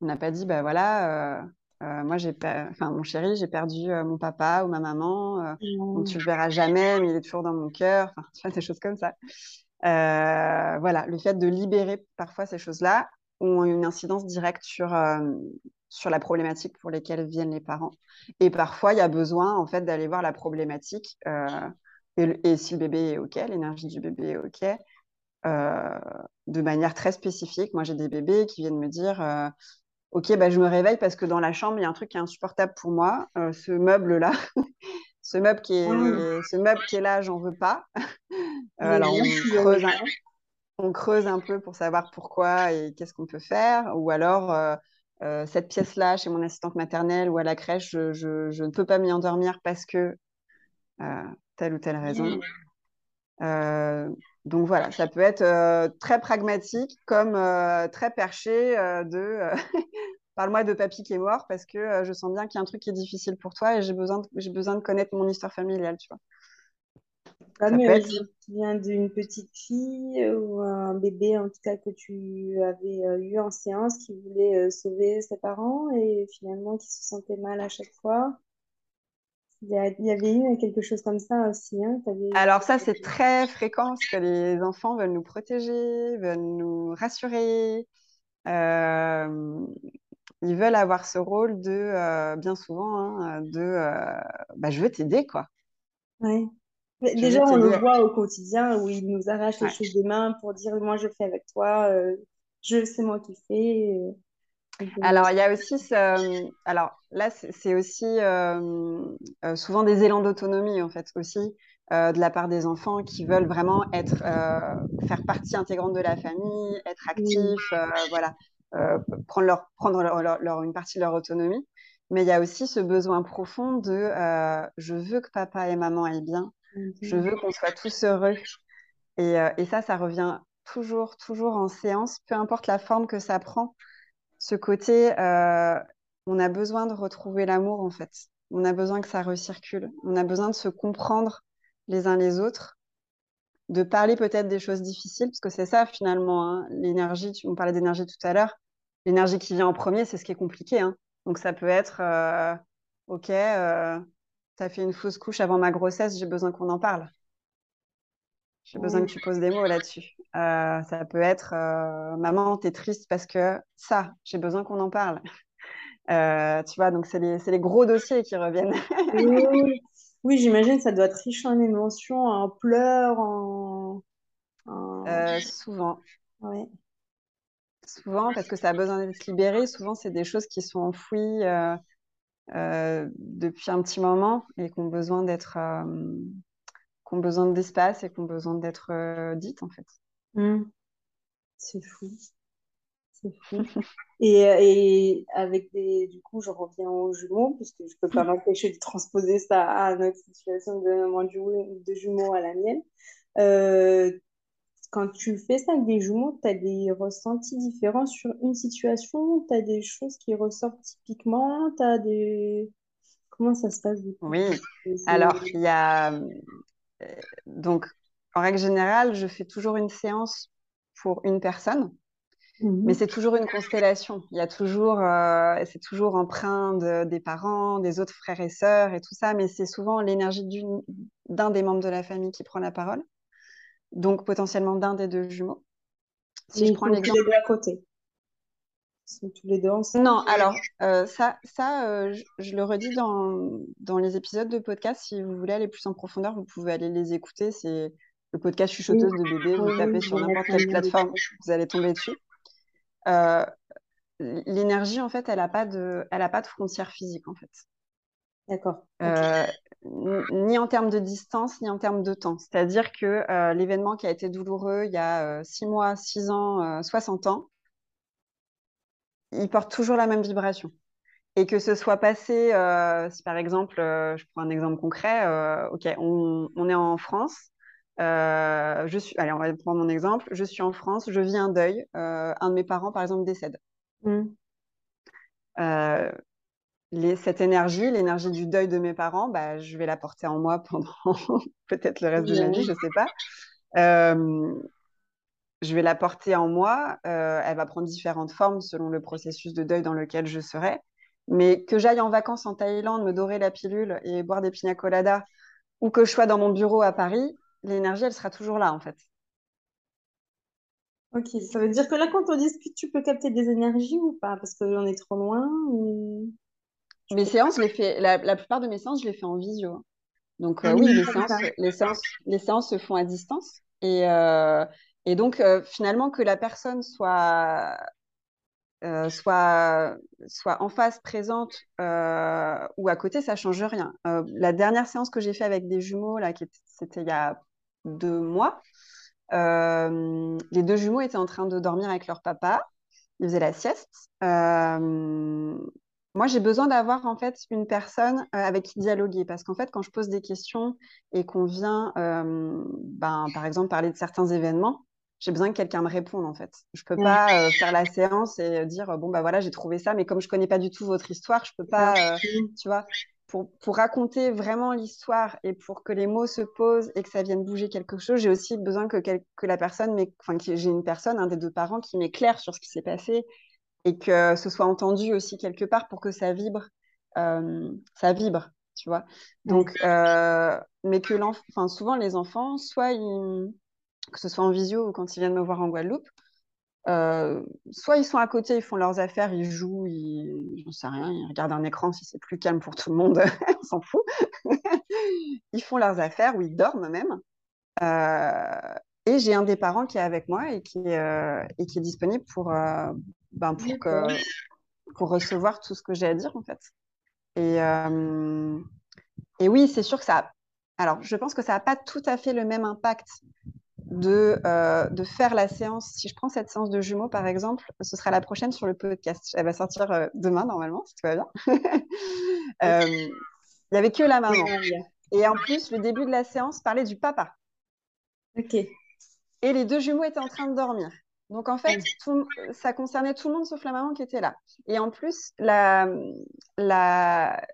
On n'a pas dit, bah voilà, euh, moi j'ai, mon chéri, j'ai perdu mon papa ou ma maman, tu le verras jamais, mais il est toujours dans mon cœur. Enfin, des choses comme ça. Voilà, le fait de libérer parfois ces choses-là ont une incidence directe sur, sur la problématique pour lesquelles viennent les parents. Et parfois, il y a besoin en fait d'aller voir la problématique. Et, le- et si le bébé est OK, l'énergie du bébé est OK, euh, de manière très spécifique. Moi, j'ai des bébés qui viennent me dire euh, Ok, bah, je me réveille parce que dans la chambre, il y a un truc qui est insupportable pour moi. Euh, ce meuble-là, ce, meuble qui est, ce meuble qui est là, j'en veux pas. Alors, on creuse, un, avec on creuse un peu pour savoir pourquoi et qu'est-ce qu'on peut faire. Ou alors, cette pièce-là, chez mon assistante maternelle ou à la crèche, je, je- je ne peux pas m'y endormir parce que euh, telle ou telle raison. Euh, donc voilà, ça peut être euh, très pragmatique comme euh, très perché euh, de euh, parle-moi de papy qui est mort parce que euh, je sens bien qu'il y a un truc qui est difficile pour toi et j'ai besoin de, j'ai besoin de connaître mon histoire familiale, tu vois. Comme peut euh, être- souviens d'une petite fille ou un bébé, en tout cas, que tu avais euh, eu en séance qui voulait euh, sauver ses parents et finalement qui se sentait mal à chaque fois. Il y, avait eu quelque chose comme ça aussi, hein, Alors ça, c'est très fréquent parce que les enfants veulent nous protéger, veulent nous rassurer. Euh, ils veulent avoir ce rôle de, euh, bien souvent, hein, de euh, bah, je veux t'aider, quoi. Ouais. Déjà, on le voit au quotidien où il nous arrache les Ouais. choses des mains pour dire moi je fais avec toi, je c'est moi qui fais. Euh. Euh, Alors, il y a aussi ce... Alors là, c'est aussi euh, euh, souvent des élans d'autonomie, en fait, aussi, euh, de la part des enfants qui veulent vraiment être, euh, faire partie intégrante de la famille, être actifs, euh, voilà, euh, prendre, leur, prendre leur, une partie de leur autonomie. Mais il y a aussi ce besoin profond de euh, je veux que papa et maman aillent bien, je veux qu'on soit tous heureux. Et, euh, et ça, ça revient toujours, toujours en séance, peu importe la forme que ça prend ce côté, euh, on a besoin de retrouver l'amour en fait. On a besoin que ça recircule. On a besoin de se comprendre les uns les autres, de parler peut-être des choses difficiles, parce que c'est ça finalement, hein, l'énergie, on parlait d'énergie tout à l'heure, l'énergie qui vient en premier, c'est ce qui est compliqué. hein. Donc ça peut être, euh, ok, euh, t'as fait une fausse couche avant ma grossesse, j'ai besoin qu'on en parle. J'ai besoin que tu poses des mots là-dessus. Euh, ça peut être maman, t'es triste parce que ça, j'ai besoin qu'on en parle. tu vois, donc c'est les, les, gros dossiers qui reviennent. oui, oui j'imagine ça doit être riche en émotions, en pleurs, en. souvent. Oui souvent parce que ça a besoin d'être libéré. Souvent, c'est des choses qui sont enfouies euh, euh, depuis un petit moment et qui ont besoin d'être, euh, besoin d'espace et qui ont besoin d'être dites en fait. Mmh. C'est fou. C'est fou. et, et, avec des, du coup, je reviens aux jumeaux puisque je peux pas m'empêcher de transposer ça à notre situation de maman de jumeaux à la mienne quand tu fais ça avec des jumeaux, tu as des ressentis différents sur une situation, tu as des choses qui ressortent typiquement, tu as des... Comment ça se passe du coup? Oui, alors il y a... Donc, en règle générale, je fais toujours une séance pour une personne, mhm. mais c'est toujours une constellation. Il y a toujours, euh, c'est toujours empreint des parents, des autres frères et sœurs et tout ça, mais c'est souvent l'énergie d'un des membres de la famille qui prend la parole donc potentiellement d'un des deux jumeaux. Si je prends l'exemple. à côté. Sont tous les deux ensemble. Non, alors euh, ça, ça euh, je, le redis dans, dans les épisodes de podcast. Si vous voulez aller plus en profondeur, vous pouvez aller les écouter. C'est le podcast chuchoteuse de bébé. Vous tapez sur n'importe quelle plateforme, vous allez tomber dessus. Euh, l'énergie, en fait, elle n'a pas de, elle a pas de frontières physiques, en fait. D'accord. Ni en termes de distance, ni en termes de temps. C'est-à-dire que l'événement qui a été douloureux il y a 6 euh, mois, 6 ans, 60 ans, il porte toujours la même vibration. Et que ce soit passé, si par exemple, je prends un exemple concret, ok, on, est en France, je suis, allez, on va prendre mon exemple, je suis en France, je vis un deuil, un de mes parents, par exemple, décède. Mmh cette énergie, l'énergie du deuil de mes parents, bah, je vais la porter en moi pendant peut-être le reste de ma vie, je ne sais pas. Je vais la porter en moi. Euh, elle va prendre différentes formes selon le processus de deuil dans lequel je serai. Mais que j'aille en vacances en Thaïlande, me dorer la pilule et boire des pina coladas, ou que je sois dans mon bureau à Paris, l'énergie, elle sera toujours là, en fait. Ok, ça veut dire que là, quand on discute, tu peux capter des énergies ou pas? Parce qu'on est trop loin ou... Mes séances, les fais, la, plupart de mes séances, je les fais en visio. Donc, euh, ah oui, les séances, les, séances, les séances se font à distance. Et, euh, et donc, euh, finalement, que la personne soit, soit, soit en face, présente ou à côté, ça change rien. la dernière séance que j'ai fait avec des jumeaux, là, c'était il y a deux mois, les deux jumeaux étaient en train de dormir avec leur papa. Ils faisaient la sieste. Moi, j'ai besoin d'avoir en fait une personne euh, avec qui dialoguer parce qu'en fait, quand je pose des questions et qu'on vient, euh, ben, par exemple, parler de certains événements, j'ai besoin que quelqu'un me réponde en fait. Je peux pas euh, faire la séance et dire bon bah voilà, j'ai trouvé ça, mais comme je connais pas du tout votre histoire, je peux pas, tu vois. Pour, pour raconter vraiment l'histoire et pour que les mots se posent et que ça vienne bouger quelque chose, j'ai aussi besoin que, que la personne, enfin, que j'ai une personne, un des deux parents qui m'éclaire sur ce qui s'est passé et que ce soit entendu aussi quelque part pour que ça vibre, euh, ça vibre, tu vois. Donc, euh, mais que l'enfant, souvent les enfants, soit ils, que ce soit en visio ou quand ils viennent me voir en Guadeloupe, euh, soit ils sont à côté, ils font leurs affaires, ils jouent, ils, j'en sais rien, ils regardent un écran si c'est plus calme pour tout le monde, on s'en fout. ils font leurs affaires ou ils dorment même. et j'ai un des parents qui est avec moi et qui, et qui est disponible pour, ben, pour, que, pour recevoir tout ce que j'ai à dire, en fait. Et, euh, et oui, c'est sûr que ça. Alors, je pense que ça n'a pas tout à fait le même impact de, euh, de faire la séance. Si je prends cette séance de jumeaux, par exemple, ce sera la prochaine sur le podcast. Elle va sortir euh, demain, normalement, si tout va bien. Il n'y avait que la maman. Et en plus, le début de la séance parlait du papa. Ok. Et les deux jumeaux étaient en train de dormir. Donc en fait, ça concernait tout le monde sauf la maman qui était là. Et en plus, la, la...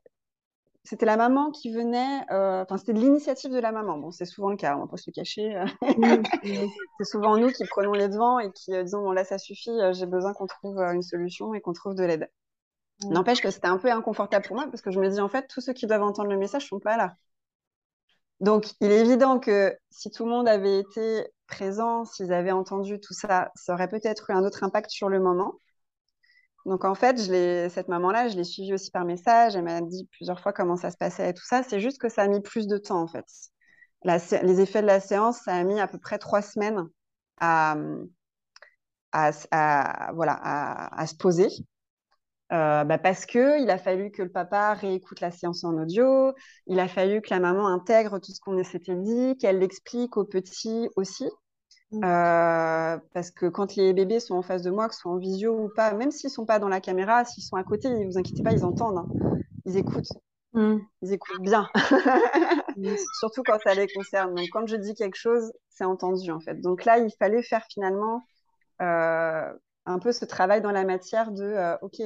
c'était la maman qui venait, euh, enfin c'était l'initiative de la maman. Bon, c'est souvent le cas, on va pas se le cacher. c'est souvent nous qui prenons les devants et qui euh, disons bon là ça suffit, euh, j'ai besoin qu'on trouve une solution et qu'on trouve de l'aide. N'empêche que c'était un peu inconfortable pour moi parce que je me dis en fait tous ceux qui doivent entendre le message sont pas là. Donc, il est évident que si tout le monde avait été présent, s'ils avaient entendu tout ça, ça aurait peut-être eu un autre impact sur le moment. Donc, en fait, je cette maman-là, je l'ai suivie aussi par message. Elle m'a dit plusieurs fois comment ça se passait et tout ça. C'est juste que ça a mis plus de temps, en fait. les effets de la séance, ça a mis à peu près trois semaines à, voilà, à, se poser. Euh, bah parce que il a fallu que le papa réécoute la séance en audio, il a fallu que la maman intègre tout ce qu'on s'était dit, qu'elle l'explique aux petits aussi. Mmh. Euh, parce que quand les bébés sont en face de moi, que ce soit en visio ou pas, même s'ils sont pas dans la caméra, s'ils sont à côté, ne vous inquiétez pas, ils entendent, hein. ils écoutent. Mmh. Ils écoutent bien, surtout quand ça les concerne. Donc, quand je dis quelque chose, c'est entendu en fait. Donc là, il fallait faire finalement euh, un peu ce travail dans la matière de OK,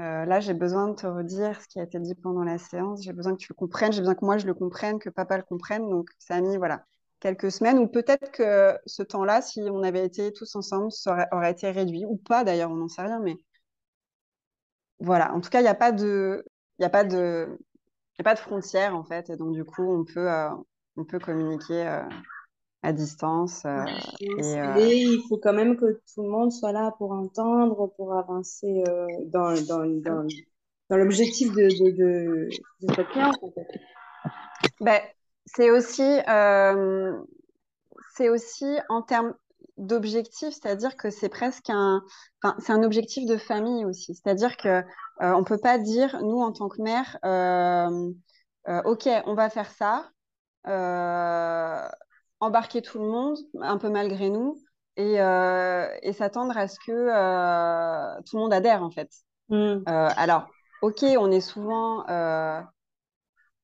euh, là, j'ai besoin de te redire ce qui a été dit pendant la séance. J'ai besoin que tu le comprennes. J'ai besoin que moi, je le comprenne, que papa le comprenne. Donc, ça a mis voilà, quelques semaines. Ou peut-être que ce temps-là, si on avait été tous ensemble, ça aurait, été réduit. Ou pas, d'ailleurs, on n'en sait rien. Mais voilà. En tout cas, il n'y a pas de... Il a pas de... Il a pas de frontières, en fait. Et donc, du coup, on peut, euh, on peut communiquer euh, à distance. Euh, et, il faut quand même que tout le monde soit là pour entendre, pour avancer dans, dans, dans, dans l'objectif de, de, de, de cette. En fait. ben, c'est aussi, c'est aussi en termes d'objectif, c'est-à-dire que c'est presque un, enfin, c'est un objectif de famille aussi. C'est-à-dire que on peut pas dire nous en tant que mère, ok, on va faire ça embarquer tout le monde, un peu malgré nous, et, euh, et s'attendre à ce que euh, tout le monde adhère, en fait. Mm. Euh, alors, ok, on est souvent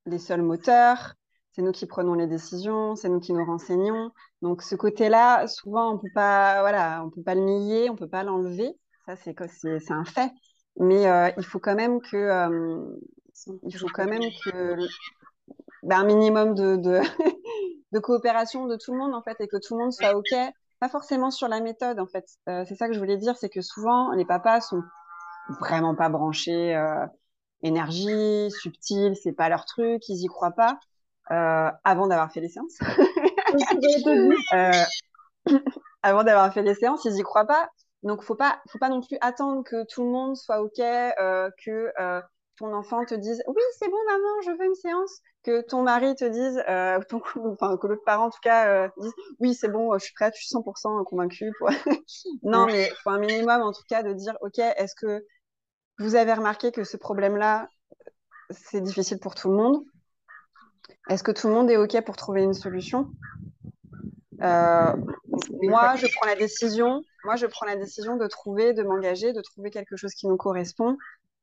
les seuls moteurs, c'est nous qui prenons les décisions, c'est nous qui nous renseignons. Donc, ce côté-là, souvent, on peut pas, voilà, on peut pas le nier, on peut pas l'enlever. Ça, c'est un fait. Mais il faut quand même que, il faut quand même que, ben, un minimum de, coopération de tout le monde en fait et que tout le monde soit ok pas forcément sur la méthode en fait euh, c'est ça que je voulais dire c'est que souvent les papas sont vraiment pas branchés euh, énergie subtile c'est pas leur truc ils y croient pas euh, avant d'avoir fait les séances. Avant d'avoir fait les séances ils y croient pas. Donc faut pas faut pas non plus attendre que tout le monde soit ok que ton enfant te dise oui c'est bon maman je veux une séance. Que ton mari te dise euh, ton, enfin que l'autre parent en tout cas euh, dise oui c'est bon je suis prête je suis 100% convaincue non mais il faut un minimum en tout cas de dire ok est-ce que vous avez remarqué que ce problème là c'est difficile pour tout le monde? Est-ce que tout le monde est ok pour trouver une solution? Euh, moi je prends la décision moi je prends la décision de trouver de m'engager de trouver quelque chose qui nous correspond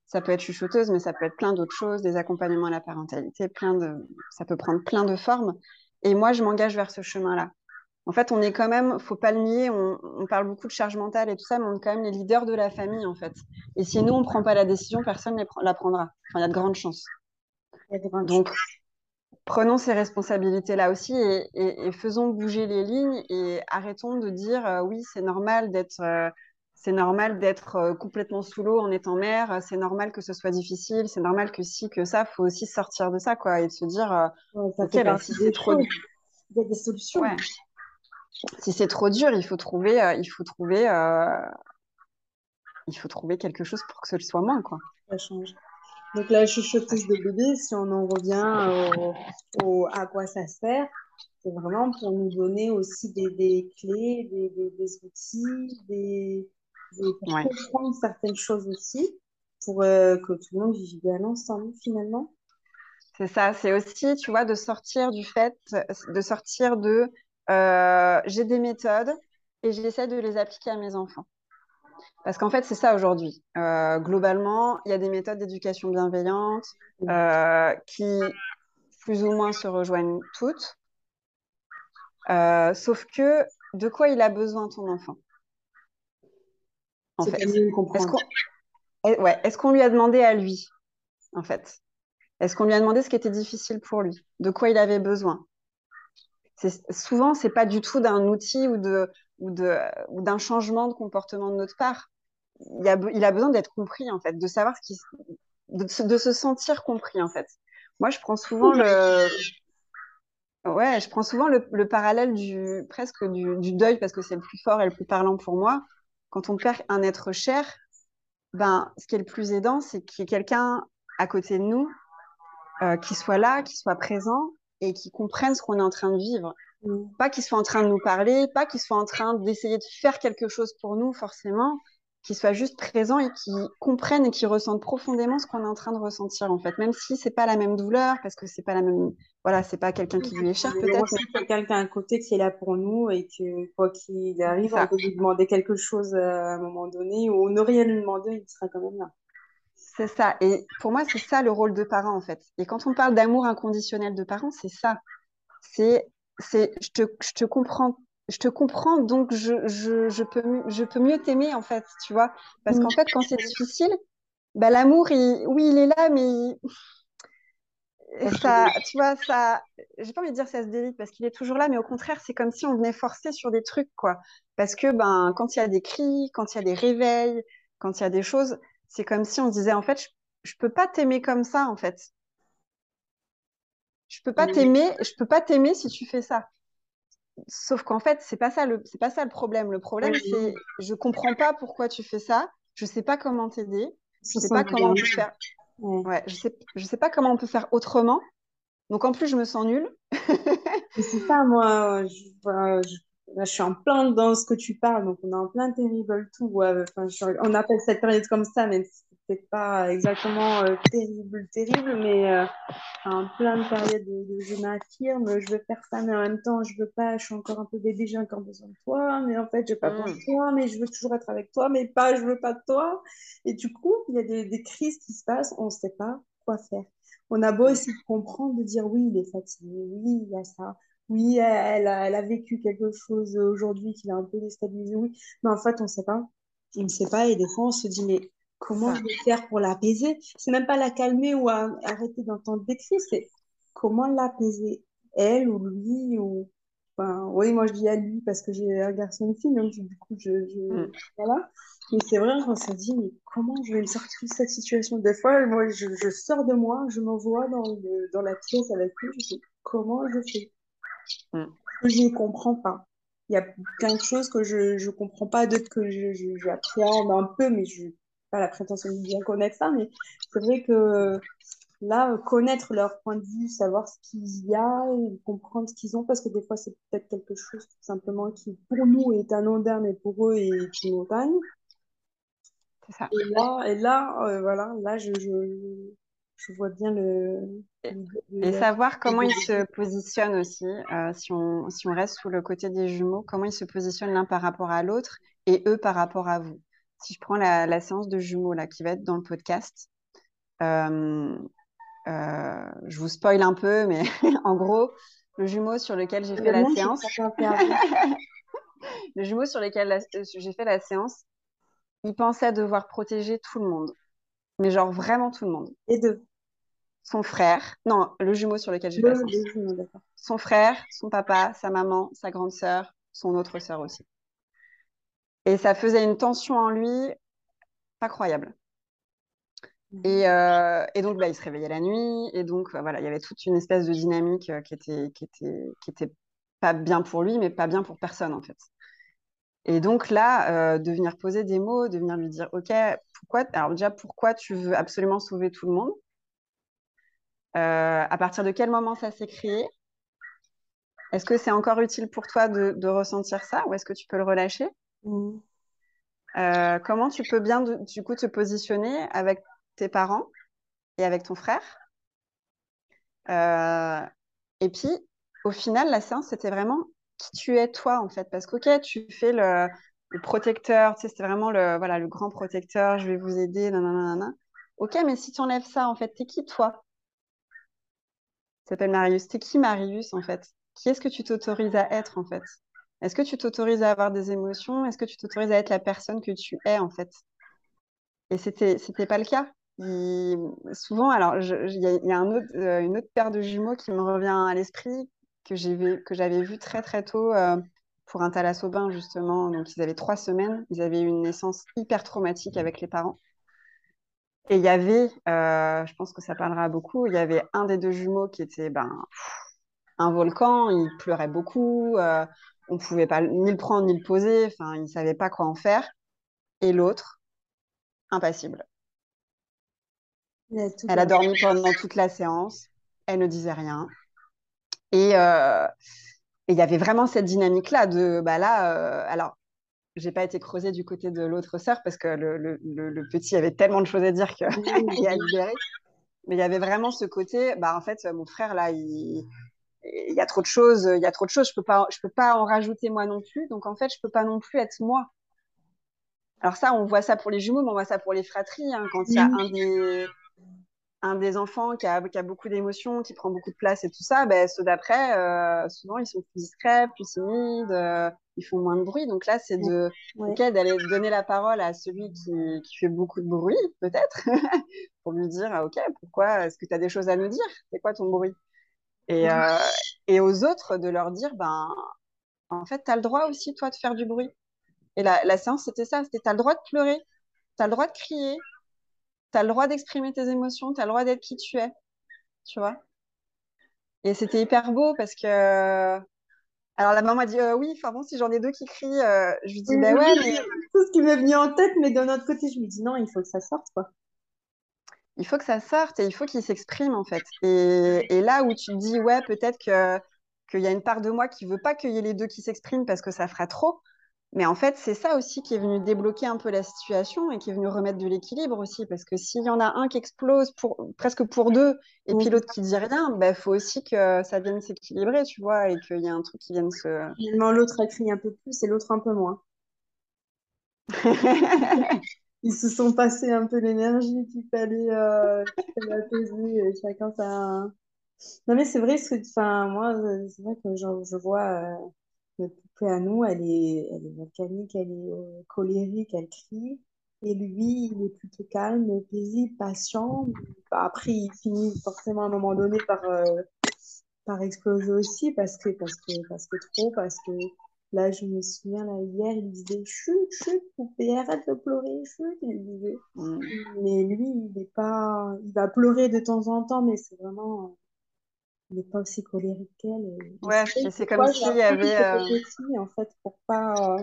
ça peut être chuchoteuse, mais ça peut être plein d'autres choses, des accompagnements à la parentalité, plein de, ça peut prendre plein de formes. Et moi, je m'engage vers ce chemin-là. En fait, on est quand même, faut pas le nier, on, parle beaucoup de charge mentale et tout ça, mais on est quand même les leaders de la famille, en fait. Et si nous, on prend pas la décision, personne ne la prendra. Enfin, il y a de grandes chances. Donc, prenons ces responsabilités-là aussi et, faisons bouger les lignes et arrêtons de dire euh, oui, c'est normal d'être euh, c'est normal d'être euh, complètement sous l'eau en étant mère, c'est normal que ce soit difficile, c'est normal que si, que ça, faut aussi sortir de ça, quoi, et de se dire, ok, bah, si c'est trop dur, il y a des solutions. Si c'est trop dur, il faut trouver, il faut trouver, il faut trouver quelque chose pour que ce soit moins, quoi. Ça change. Donc la chuchoteuse de bébé, si on en revient au, à quoi ça sert, c'est vraiment pour nous donner aussi des, des clés, des, des, des outils, des, pour comprendre certaines choses aussi, pour euh, que tout le monde vive bien ensemble finalement. C'est ça, c'est aussi, tu vois, de sortir du fait, de sortir de euh, j'ai des méthodes et j'essaie de les appliquer à mes enfants. Parce qu'en fait, c'est ça aujourd'hui. Euh, globalement, il y a des méthodes d'éducation bienveillante qui plus ou moins se rejoignent toutes. sauf que de quoi il a besoin ton enfant? En fait. Est-ce qu'on lui a demandé à lui, en fait? Est-ce qu'on lui a demandé ce qui était difficile pour lui? De quoi il avait besoin? Souvent, c'est pas du tout d'un outil ou de ou ou d'un changement de comportement de notre part. Il a, il a besoin d'être compris, en fait, de savoir qui, de, se sentir compris, en fait. Moi, je prends souvent le, Ouais, je prends souvent le, le parallèle du presque du, du deuil parce que c'est le plus fort et le plus parlant pour moi. Quand on perd un être cher, ben, ce qui est le plus aidant, c'est qu'il y ait quelqu'un à côté de nous euh, qui soit là, qui soit présent et qui comprenne ce qu'on est en train de vivre. Pas qu'il soit en train de nous parler, pas qu'il soit en train d'essayer de faire quelque chose pour nous forcément, qu'il soit juste présent et qui comprenne et qui ressente profondément ce qu'on est en train de ressentir en fait, même si c'est pas la même douleur parce que c'est pas la même, voilà, c'est pas quelqu'un qui lui est cher Mais peut-être. on a quelqu'un à côté qui est là pour nous et que quoi qu'il arrive, on peut lui demander quelque chose à un moment donné ou ne rien lui demander, il sera quand même là. C'est ça. Et pour moi, c'est ça le rôle de parent, en fait. Et quand on parle d'amour inconditionnel de parent, c'est ça. C'est, c'est, je te, je te comprends, je te comprends, donc je, je, je peux, mieux- je peux mieux t'aimer, en fait, tu vois. Parce qu'en fait, quand c'est difficile, bah, l'amour, il, oui, il est là, mais il- ça, tu vois, ça, j'ai pas envie de dire ça se délite parce qu'il est toujours là, mais au contraire, c'est comme si on venait forcer sur des trucs, quoi. Parce que, ben, quand il y a des cris, quand il y a des réveils, quand il y a des choses, c'est comme si on se disait, en fait, je, je peux pas t'aimer comme ça, en fait. Je peux pas t'aimer, je peux pas t'aimer si tu fais ça. Sauf qu'en fait, c'est pas ça le, c'est pas ça le problème. Le problème, Oui. c'est, je comprends pas pourquoi tu fais ça, je sais pas comment t'aider, je sais pas comment on bien. peut faire, Ouais. ouais, je sais, je sais pas comment on peut faire autrement. Donc en plus, je me sens nulle. C'est ça, moi, je, voilà, je, là, je suis en plein dans ce que tu parles, donc on est en plein terrible tout. ouais, enfin, je on appelle cette période comme ça, mais c'est peut-être pas exactement euh, terrible, terrible, mais euh, en plein de période de, de je m'affirme, je veux faire ça, mais en même temps, je veux pas, je suis encore un peu bébé, j'ai encore besoin de toi, mais en fait, j'ai pas besoin de toi, mais je veux toujours être avec toi, mais pas, je veux pas de toi. Et du coup, il y a des, des crises qui se passent, on sait pas quoi faire. On a beau Mm. essayer de comprendre, de dire oui, il est fatigué, oui, il y a ça, oui, elle a, elle a vécu quelque chose aujourd'hui qui l'a un peu déstabilisé, oui, mais en fait, on sait pas. On ne sait pas, et des fois, on se dit, mais comment Ça. je vais faire pour l'apaiser? C'est même pas la calmer ou à- arrêter d'entendre des cris, c'est comment l'apaiser, elle ou lui, ou... Enfin, oui, moi je dis à lui parce que j'ai un garçon et une fille, donc du coup, je, je... Mm. Voilà. Mais c'est vrai qu'on se dit, mais comment je vais me sortir de cette situation? Des fois, moi, je, je sors de moi, je m'envoie dans, le- dans la pièce avec lui, je dis, comment je fais? Mm. Je ne comprends pas. Il y a plein de choses que je ne comprends pas, d'autres que je, je, j'appréhende un peu, mais je pas la prétention de bien connaître ça. Mais c'est vrai que là, connaître leur point de vue, savoir ce qu'il y a, et comprendre ce qu'ils ont, parce que des fois, c'est peut-être quelque chose tout simplement qui, pour nous, est anodin, mais pour eux, est une montagne. Ça. Et là, et là euh, voilà, là, je, je, je vois bien le... Et, savoir comment ils se positionnent aussi, euh, si on, si on reste sous le côté des jumeaux, comment ils se positionnent l'un par rapport à l'autre et eux par rapport à vous. Si je prends la, la séance de jumeaux là, qui va être dans le podcast, euh, euh, je vous spoil un peu, mais en gros, le jumeau sur lequel j'ai fait la séance, le jumeau sur lequel euh, j'ai fait la séance, il pensait devoir protéger tout le monde, mais genre vraiment tout le monde. Et deux. Son frère, non, le jumeau sur lequel j'ai fait la séance. son frère, son papa, sa maman, sa grande sœur, son autre sœur aussi. Et ça faisait une tension en lui pas croyable. Et, euh, et donc, bah, il se réveillait la nuit, et donc, bah, voilà, il y avait toute une espèce de dynamique euh, qui était, qui était, qui était pas bien pour lui, mais pas bien pour personne, en fait. Et donc là, euh, de venir poser des mots, de venir lui dire, OK, pourquoi, alors déjà, pourquoi tu veux absolument sauver tout le monde? À partir de quel moment ça s'est créé? Est-ce que c'est encore utile pour toi de, de ressentir ça, ou est-ce que tu peux le relâcher? Mhm. Euh, comment tu peux bien, du coup, te positionner avec tes parents et avec ton frère? Euh, et puis, au final, la séance, c'était vraiment qui tu es toi, en fait? Parce que, OK, tu fais le, protecteur, tu c'était vraiment le, voilà, le grand protecteur, je vais vous aider, nanana. OK, mais si tu enlèves ça, en fait, t'es qui, toi? S'appelle Marius. T'es qui, Marius, en fait? Qui est-ce que tu t'autorises à être, en fait? Est-ce que tu t'autorises à avoir des émotions? Est-ce que tu t'autorises à être la personne que tu es, en fait? Et c'était, c'était pas le cas. Souvent, alors, il y a, euh, une autre paire de jumeaux qui me revient à l'esprit, que j'avais vu très, très tôt euh, pour un thalassobin, justement. Donc, ils avaient trois semaines. Ils avaient eu une naissance hyper traumatique avec les parents. Et il y avait, euh, je pense que ça parlera beaucoup, il y avait un des deux jumeaux qui était ben, un volcan, il pleurait beaucoup, on ne pouvait pas ni le prendre ni le poser, enfin, il ne savait pas quoi en faire. Et l'autre, impassible. Elle a dormi pendant toute la séance, elle ne disait rien. Et euh, il y avait vraiment cette dynamique-là de, bah là, euh, alors, j'ai pas été creusée du côté de l'autre sœur parce que le, le, petit avait tellement de choses à dire qu'il a libéré. Mais il y avait vraiment ce côté, bah en fait, mon frère là, il, il y a trop de choses, il y a trop de choses, je peux pas, je peux pas en rajouter moi non plus. Donc en fait, je peux pas non plus être moi. Alors ça, on voit ça pour les jumeaux, mais on voit ça pour les fratries. Hein, quand il y a un des, un des enfants qui a, qui a beaucoup d'émotions, qui prend beaucoup de place et tout ça, ben, ceux d'après, euh, souvent, ils sont plus discrets, plus timides, euh, ils font moins de bruit. Donc là, c'est de, d'aller donner la parole à celui qui, qui fait beaucoup de bruit, peut-être, pour lui dire, ah, OK, pourquoi, est-ce que tu as des choses à nous dire? C'est quoi ton bruit? Et, euh, et aux autres de leur dire, ben, en fait, tu as le droit aussi, toi, de faire du bruit. Et la, la séance, c'était ça, c'était tu as le droit de pleurer, tu as le droit de crier, tu as le droit d'exprimer tes émotions, tu as le droit d'être qui tu es, tu vois. Et c'était hyper beau parce que. Alors la maman m'a dit euh, oui, enfin bon, si j'en ai deux qui crient, euh, je lui dis ben ouais, mais. Tout ce qui m'est venu en tête, mais d'un autre côté, je me dis non, il faut que ça sorte, quoi. Il faut que ça sorte et il faut qu'il s'exprime en fait. Et, et, là où tu te dis ouais, peut-être que qu'il y a une part de moi qui veut pas qu'il y ait les deux qui s'expriment parce que ça fera trop. Mais en fait, c'est ça aussi qui est venu débloquer un peu la situation et qui est venu remettre de l'équilibre aussi. Parce que s'il y en a un qui explose pour, presque pour deux et puis l'autre qui dit rien, il bah, faut aussi que ça vienne s'équilibrer, tu vois, et qu'il y ait un truc qui vienne se. Finalement, l'autre a crié un peu plus et l'autre un peu moins. Ils se sont passés un peu l'énergie qu'il fallait, euh, apaiser. Et chacun ça. Non, mais c'est vrai, enfin, moi, c'est vrai que je, vois. Euh, notre poupée à nous, elle est, elle est volcanique, elle est euh, colérique, elle crie. Et lui, il est plutôt calme, paisible, patient. Après, il finit forcément à un moment donné par, euh, par exploser aussi parce que, parce que, parce que trop, parce que là, je me souviens, là, hier, il disait chut, chut, poupée, arrête de pleurer, chut, il disait. Mm. Mais lui, il est pas, il va pleurer de temps en temps, mais c'est vraiment, il n'est pas aussi colérique qu'elle. Ouais, c'est comme s'il y avait. Euh, en fait, pour pas,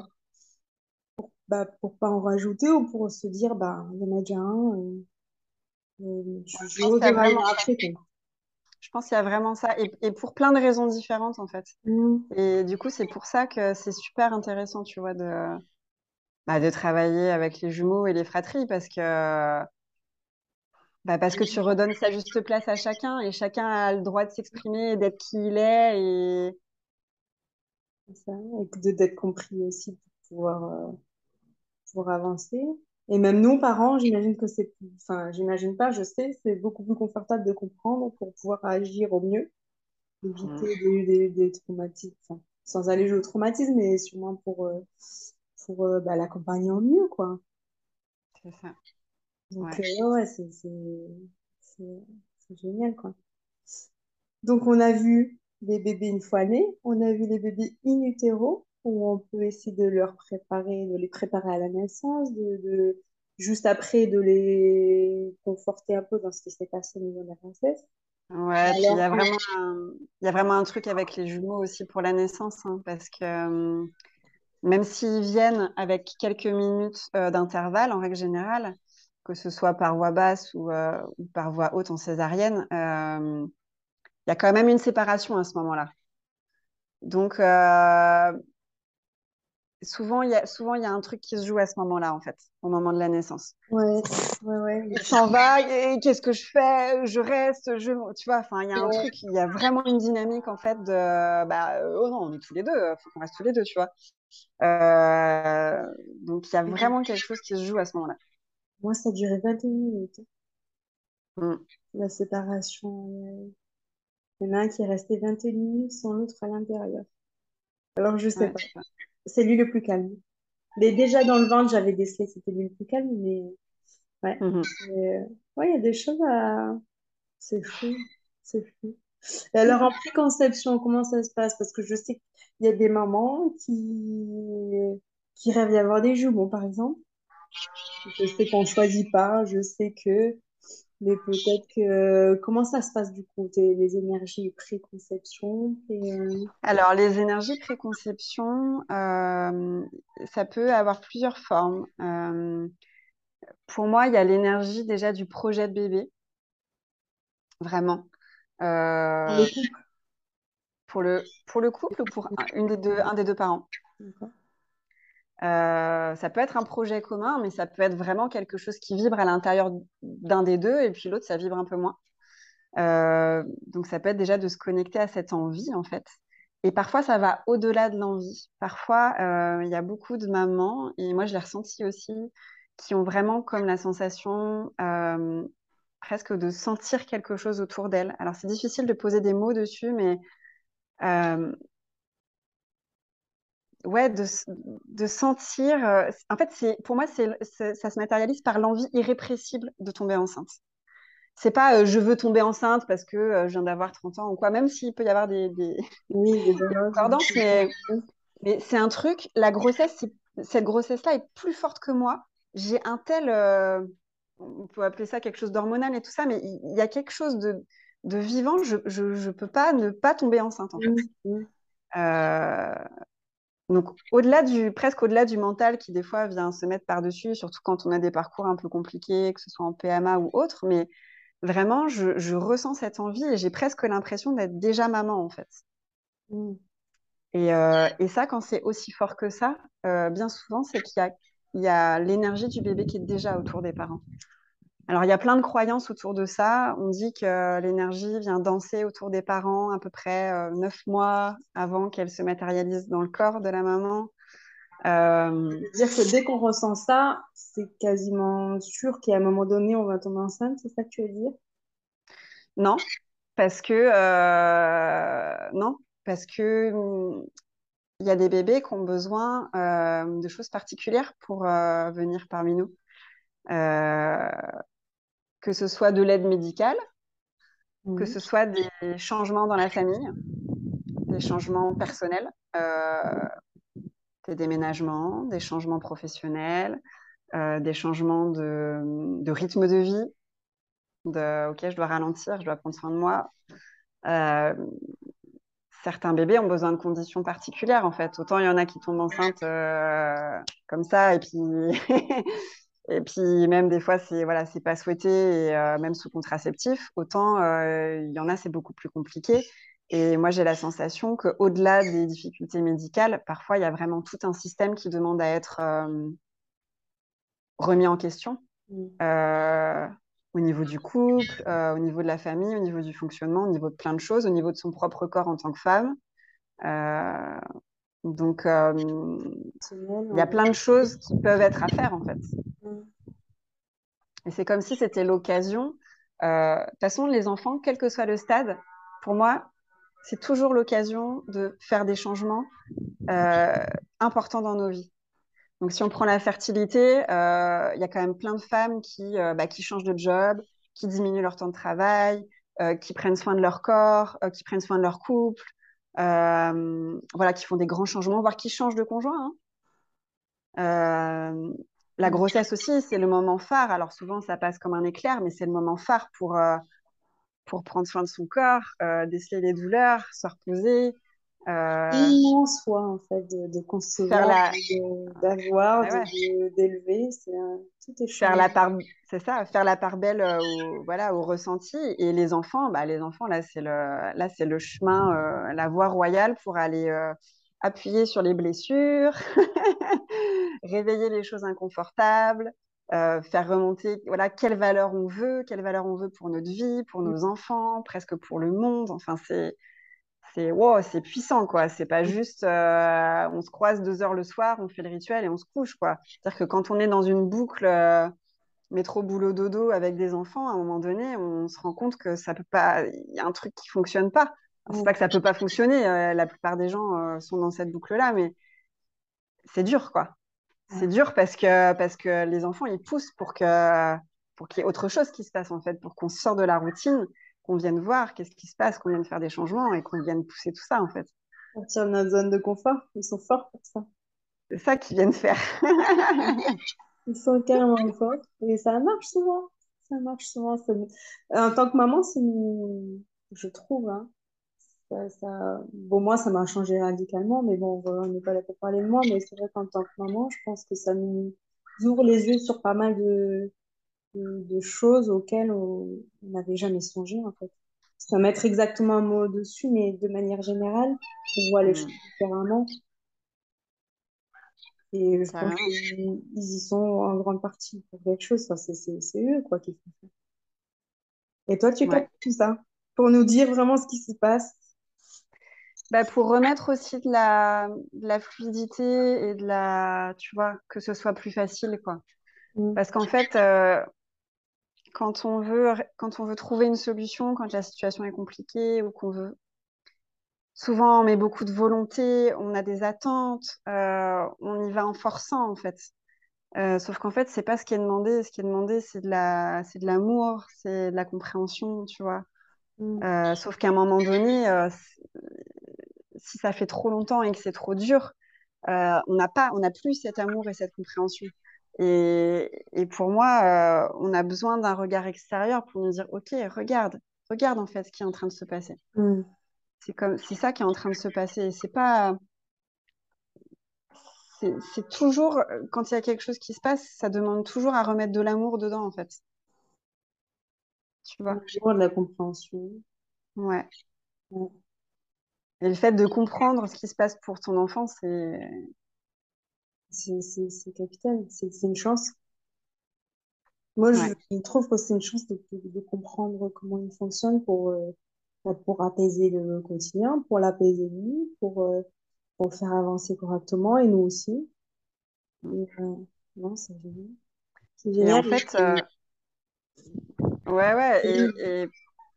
pour, bah, pour, pas en rajouter ou pour se dire, bah, il y en a déjà un. Euh, je, je, vraiment... après, je pense qu'il y a vraiment ça, et, et, pour plein de raisons différentes, en fait. Mmh. Et du coup, c'est pour ça que c'est super intéressant, tu vois, de, bah, de travailler avec les jumeaux et les fratries, parce que bah parce que tu redonnes sa juste place à chacun et chacun a le droit de s'exprimer d'être qui il est et et d'être compris aussi pour pouvoir, euh, pour avancer. Et même nous, parents, j'imagine que c'est, enfin, j'imagine pas, je sais, c'est beaucoup plus confortable de comprendre pour pouvoir agir au mieux, éviter mmh. des, des, traumatismes, sans aller au traumatisme, mais sûrement pour, euh, pour euh, bah, l'accompagner au mieux, quoi. C'est ça. Donc, ouais, c'est génial, quoi. Donc, on a vu les bébés une fois nés, on a vu les bébés in utero, où on peut essayer de leur préparer, de les préparer à la naissance, de, de juste après de les conforter un peu dans ce qui s'est passé au niveau de la princesse. Ouais, il y a vraiment un, il y a vraiment un truc avec les jumeaux aussi pour la naissance, hein, parce que même s'ils viennent avec quelques minutes euh, d'intervalle, en règle générale, que ce soit par voix basse ou, euh, par voix haute en césarienne, euh, il y a quand même une séparation à ce moment-là. Donc, euh, souvent, il y a, souvent, il y a un truc qui se joue à ce moment-là, en fait, au moment de la naissance. Ouais, ouais, ouais. Il s'en va, et qu'est-ce que je fais? Je reste, je... Tu vois, enfin, il y a un truc, il y a vraiment une dynamique, en fait, de... Bah, oh non, on est tous les deux, il faut qu'on reste tous les deux, tu vois. donc, il y a vraiment quelque chose qui se joue à ce moment-là. Moi, ça a duré 21 minutes. Mm. La séparation. Euh, il y en a un qui est resté 21 minutes sans l'autre à l'intérieur. Alors, je sais pas. C'est lui le plus calme. Mais déjà dans le ventre, j'avais décelé que c'était lui le plus calme, mais ouais. Mm-hmm. Euh, ouais, il y a des choses à. C'est fou. C'est fou. Et alors, en préconception, comment ça se passe? Parce que je sais qu'il y a des mamans qui, qui rêvent d'avoir des jumeaux, par exemple. Je sais qu'on ne choisit pas. Je sais que Mais peut-être que comment ça se passe du coup, les énergies préconception euh, Alors, les énergies préconception, euh, ça peut avoir plusieurs formes. Euh, pour moi, il y a l'énergie déjà du projet de bébé, vraiment. pour Euh, le couple? pour le, pour le couple ou pour un, une des deux, un des deux parents. Euh, ça peut être un projet commun, mais ça peut être vraiment quelque chose qui vibre à l'intérieur d'un des deux et puis l'autre, ça vibre un peu moins. Euh, donc, ça peut être déjà de se connecter à cette envie, en fait. Et parfois, ça va au-delà de l'envie. Parfois, euh, il y a beaucoup de mamans, et moi, je l'ai ressenti aussi, qui ont vraiment comme la sensation presque de sentir quelque chose autour d'elles. Alors, c'est difficile de poser des mots dessus, mais ouais, de, de sentir. euh, en fait, c'est, pour moi, c'est, ça se matérialise par l'envie irrépressible de tomber enceinte. C'est pas euh, je veux tomber enceinte parce que euh, je viens d'avoir 30 ans ou quoi, même s'il peut y avoir des, des, Oui, des horloges. concordances, mais, mais c'est un truc, la grossesse, cette grossesse-là est plus forte que moi. J'ai un tel, on peut appeler ça quelque chose d'hormonal et tout ça, mais il y, a quelque chose de, de vivant, je, je peux pas ne pas tomber enceinte en fait. Mm, mm. Euh, donc, au-delà du, presque au-delà du mental qui, des fois, vient se mettre par-dessus, surtout quand on a des parcours un peu compliqués, que ce soit en PMA ou autre, mais vraiment, je, je ressens cette envie et j'ai presque l'impression d'être déjà maman, en fait. Mm. Et, euh, et ça, quand c'est aussi fort que ça, euh, bien souvent, c'est qu'il y a, il y a l'énergie du bébé qui est déjà autour des parents. Alors, il y a plein de croyances autour de ça. On dit que l'énergie vient danser autour des parents à peu près euh, neuf mois avant qu'elle se matérialise dans le corps de la maman. Euh, C'est-à-dire que dès qu'on ressent ça, c'est quasiment sûr qu'à un moment donné, on va tomber enceinte, c'est ça que tu veux dire? non, parce que euh, non, parce que hum, il y a des bébés qui ont besoin euh, de choses particulières pour venir parmi nous. Que ce soit de l'aide médicale, que ce soit des changements dans la famille, des changements personnels, euh, des déménagements, des changements professionnels, euh, des changements de, de rythme de vie, de OK, je dois ralentir, je dois prendre soin de moi. Euh, certains bébés ont besoin de conditions particulières, en fait. Autant il y en a qui tombent enceintes euh, comme ça, et puis, et puis même des fois, c'est voilà, c'est pas souhaité, et, euh, même sous contraceptif. Autant euh, il y en a, c'est beaucoup plus compliqué. Et moi, j'ai la sensation qu'au-delà des difficultés médicales, parfois, il y a vraiment tout un système qui demande à être euh, remis en question. Mm. Euh, au niveau du couple, au niveau de la famille, au niveau du fonctionnement, au niveau de plein de choses, au niveau de son propre corps en tant que femme. Donc, euh, il y a plein de choses qui peuvent être à faire, en fait. Et c'est comme si c'était l'occasion. euh, De toute façon, les enfants, quel que soit le stade, pour moi, c'est toujours l'occasion de faire des changements euh, importants dans nos vies. Donc, si on prend la fertilité, il y a quand même plein de femmes qui, bah, qui changent de job, qui diminuent leur temps de travail, qui prennent soin de leur corps, qui prennent soin de leur couple, voilà, qui font des grands changements, voire qui changent de conjoint. hein. Euh, la grossesse aussi, c'est le moment phare. Alors souvent, ça passe comme un éclair, mais c'est le moment phare pour, euh, pour prendre soin de son corps, euh, déceler les douleurs, se reposer, euh, Immense foi, en fait, de, de concevoir, la, d'avoir, Ah ouais. d'élever. C'est, un- faire la part, c'est ça, faire la part belle euh, au, voilà, au ressenti. Et les enfants, bah, les enfants, là, c'est le, là, c'est le chemin, euh, la voie royale pour aller euh, appuyer sur les blessures, réveiller les choses inconfortables, euh, faire remonter, voilà, quelle valeur on veut, quelle valeur on veut pour notre vie, pour nos enfants, presque pour le monde. Enfin, c'est, c'est, wow, c'est puissant, quoi. C'est pas juste, euh, on se croise deux heures le soir, on fait le rituel et on se couche, quoi. C'est-à-dire que quand on est dans une boucle euh, métro boulot dodo avec des enfants, à un moment donné, on se rend compte que ça peut pas, il y a un truc qui fonctionne pas. C'est pas que ça peut pas fonctionner. euh, la plupart des gens sont dans cette boucle-là, mais c'est dur, quoi. C'est dur parce que, parce que les enfants, ils poussent pour que, pour qu'il y ait autre chose qui se passe, en fait, pour qu'on sorte de la routine, qu'on vienne voir qu'est-ce qui se passe, qu'on vienne faire des changements et qu'on vienne pousser tout ça, en fait. Sortir de notre zone de confort. Ils sont forts pour ça. C'est ça qu'ils viennent faire. Ils sont carrément forts. Et ça marche souvent. ça marche souvent. ça En tant que maman, je trouve, hein, ça, ça- Bon, moi, ça m'a changé radicalement, mais bon, on n'est pas là pour parler de moi, mais c'est vrai qu'en tant que maman, je pense que ça nous ouvre les yeux sur pas mal de, de, choses auxquelles on n'avait jamais songé, en fait. Sans mettre exactement un mot dessus, mais de manière générale, on voit les Mm. choses différemment. Et je pense qu'ils ils y sont en grande partie pour quelque chose. Enfin, c'est eux, quoi, qui font ça. Et toi, tu Ouais. captes tout ça pour nous dire vraiment ce qui se passe? Bah, pour remettre aussi de la, de la fluidité et de la, tu vois, que ce soit plus facile, quoi. Mm. Parce qu'en fait, euh, quand on veut, quand on veut trouver une solution, quand la situation est compliquée ou qu'on veut, souvent on met beaucoup de volonté, on a des attentes, euh, on y va en forçant, en fait. Euh, sauf qu'en fait, c'est pas ce qui est demandé. Ce qui est demandé, c'est de la, c'est de l'amour, c'est de la compréhension, tu vois. Mm. Euh, sauf qu'à un moment donné, si ça fait trop longtemps et que c'est trop dur, on n'a pas, on n'a plus cet amour et cette compréhension. Et, et pour moi, euh, on a besoin d'un regard extérieur pour nous dire, OK, regarde, regarde en fait ce qui est en train de se passer. Mm. C'est comme, c'est ça qui est en train de se passer. C'est pas, c'est, toujours, quand il y a quelque chose qui se passe, ça demande toujours à remettre de l'amour dedans, en fait. Tu vois? L'amour, de la compréhension. Ouais. Ouais. Et le fait de comprendre ce qui se passe pour ton enfant, c'est, C'est capital. C'est une chance. Moi, je, ouais. je trouve que c'est une chance de, de- de comprendre comment il fonctionne pour, euh, bah, pour apaiser le quotidien, pour l'apaiser lui, pour, euh, pour faire avancer correctement et nous aussi. Et, euh, non, c'est génial. C'est Et en génial. fait, ouais, ouais. et-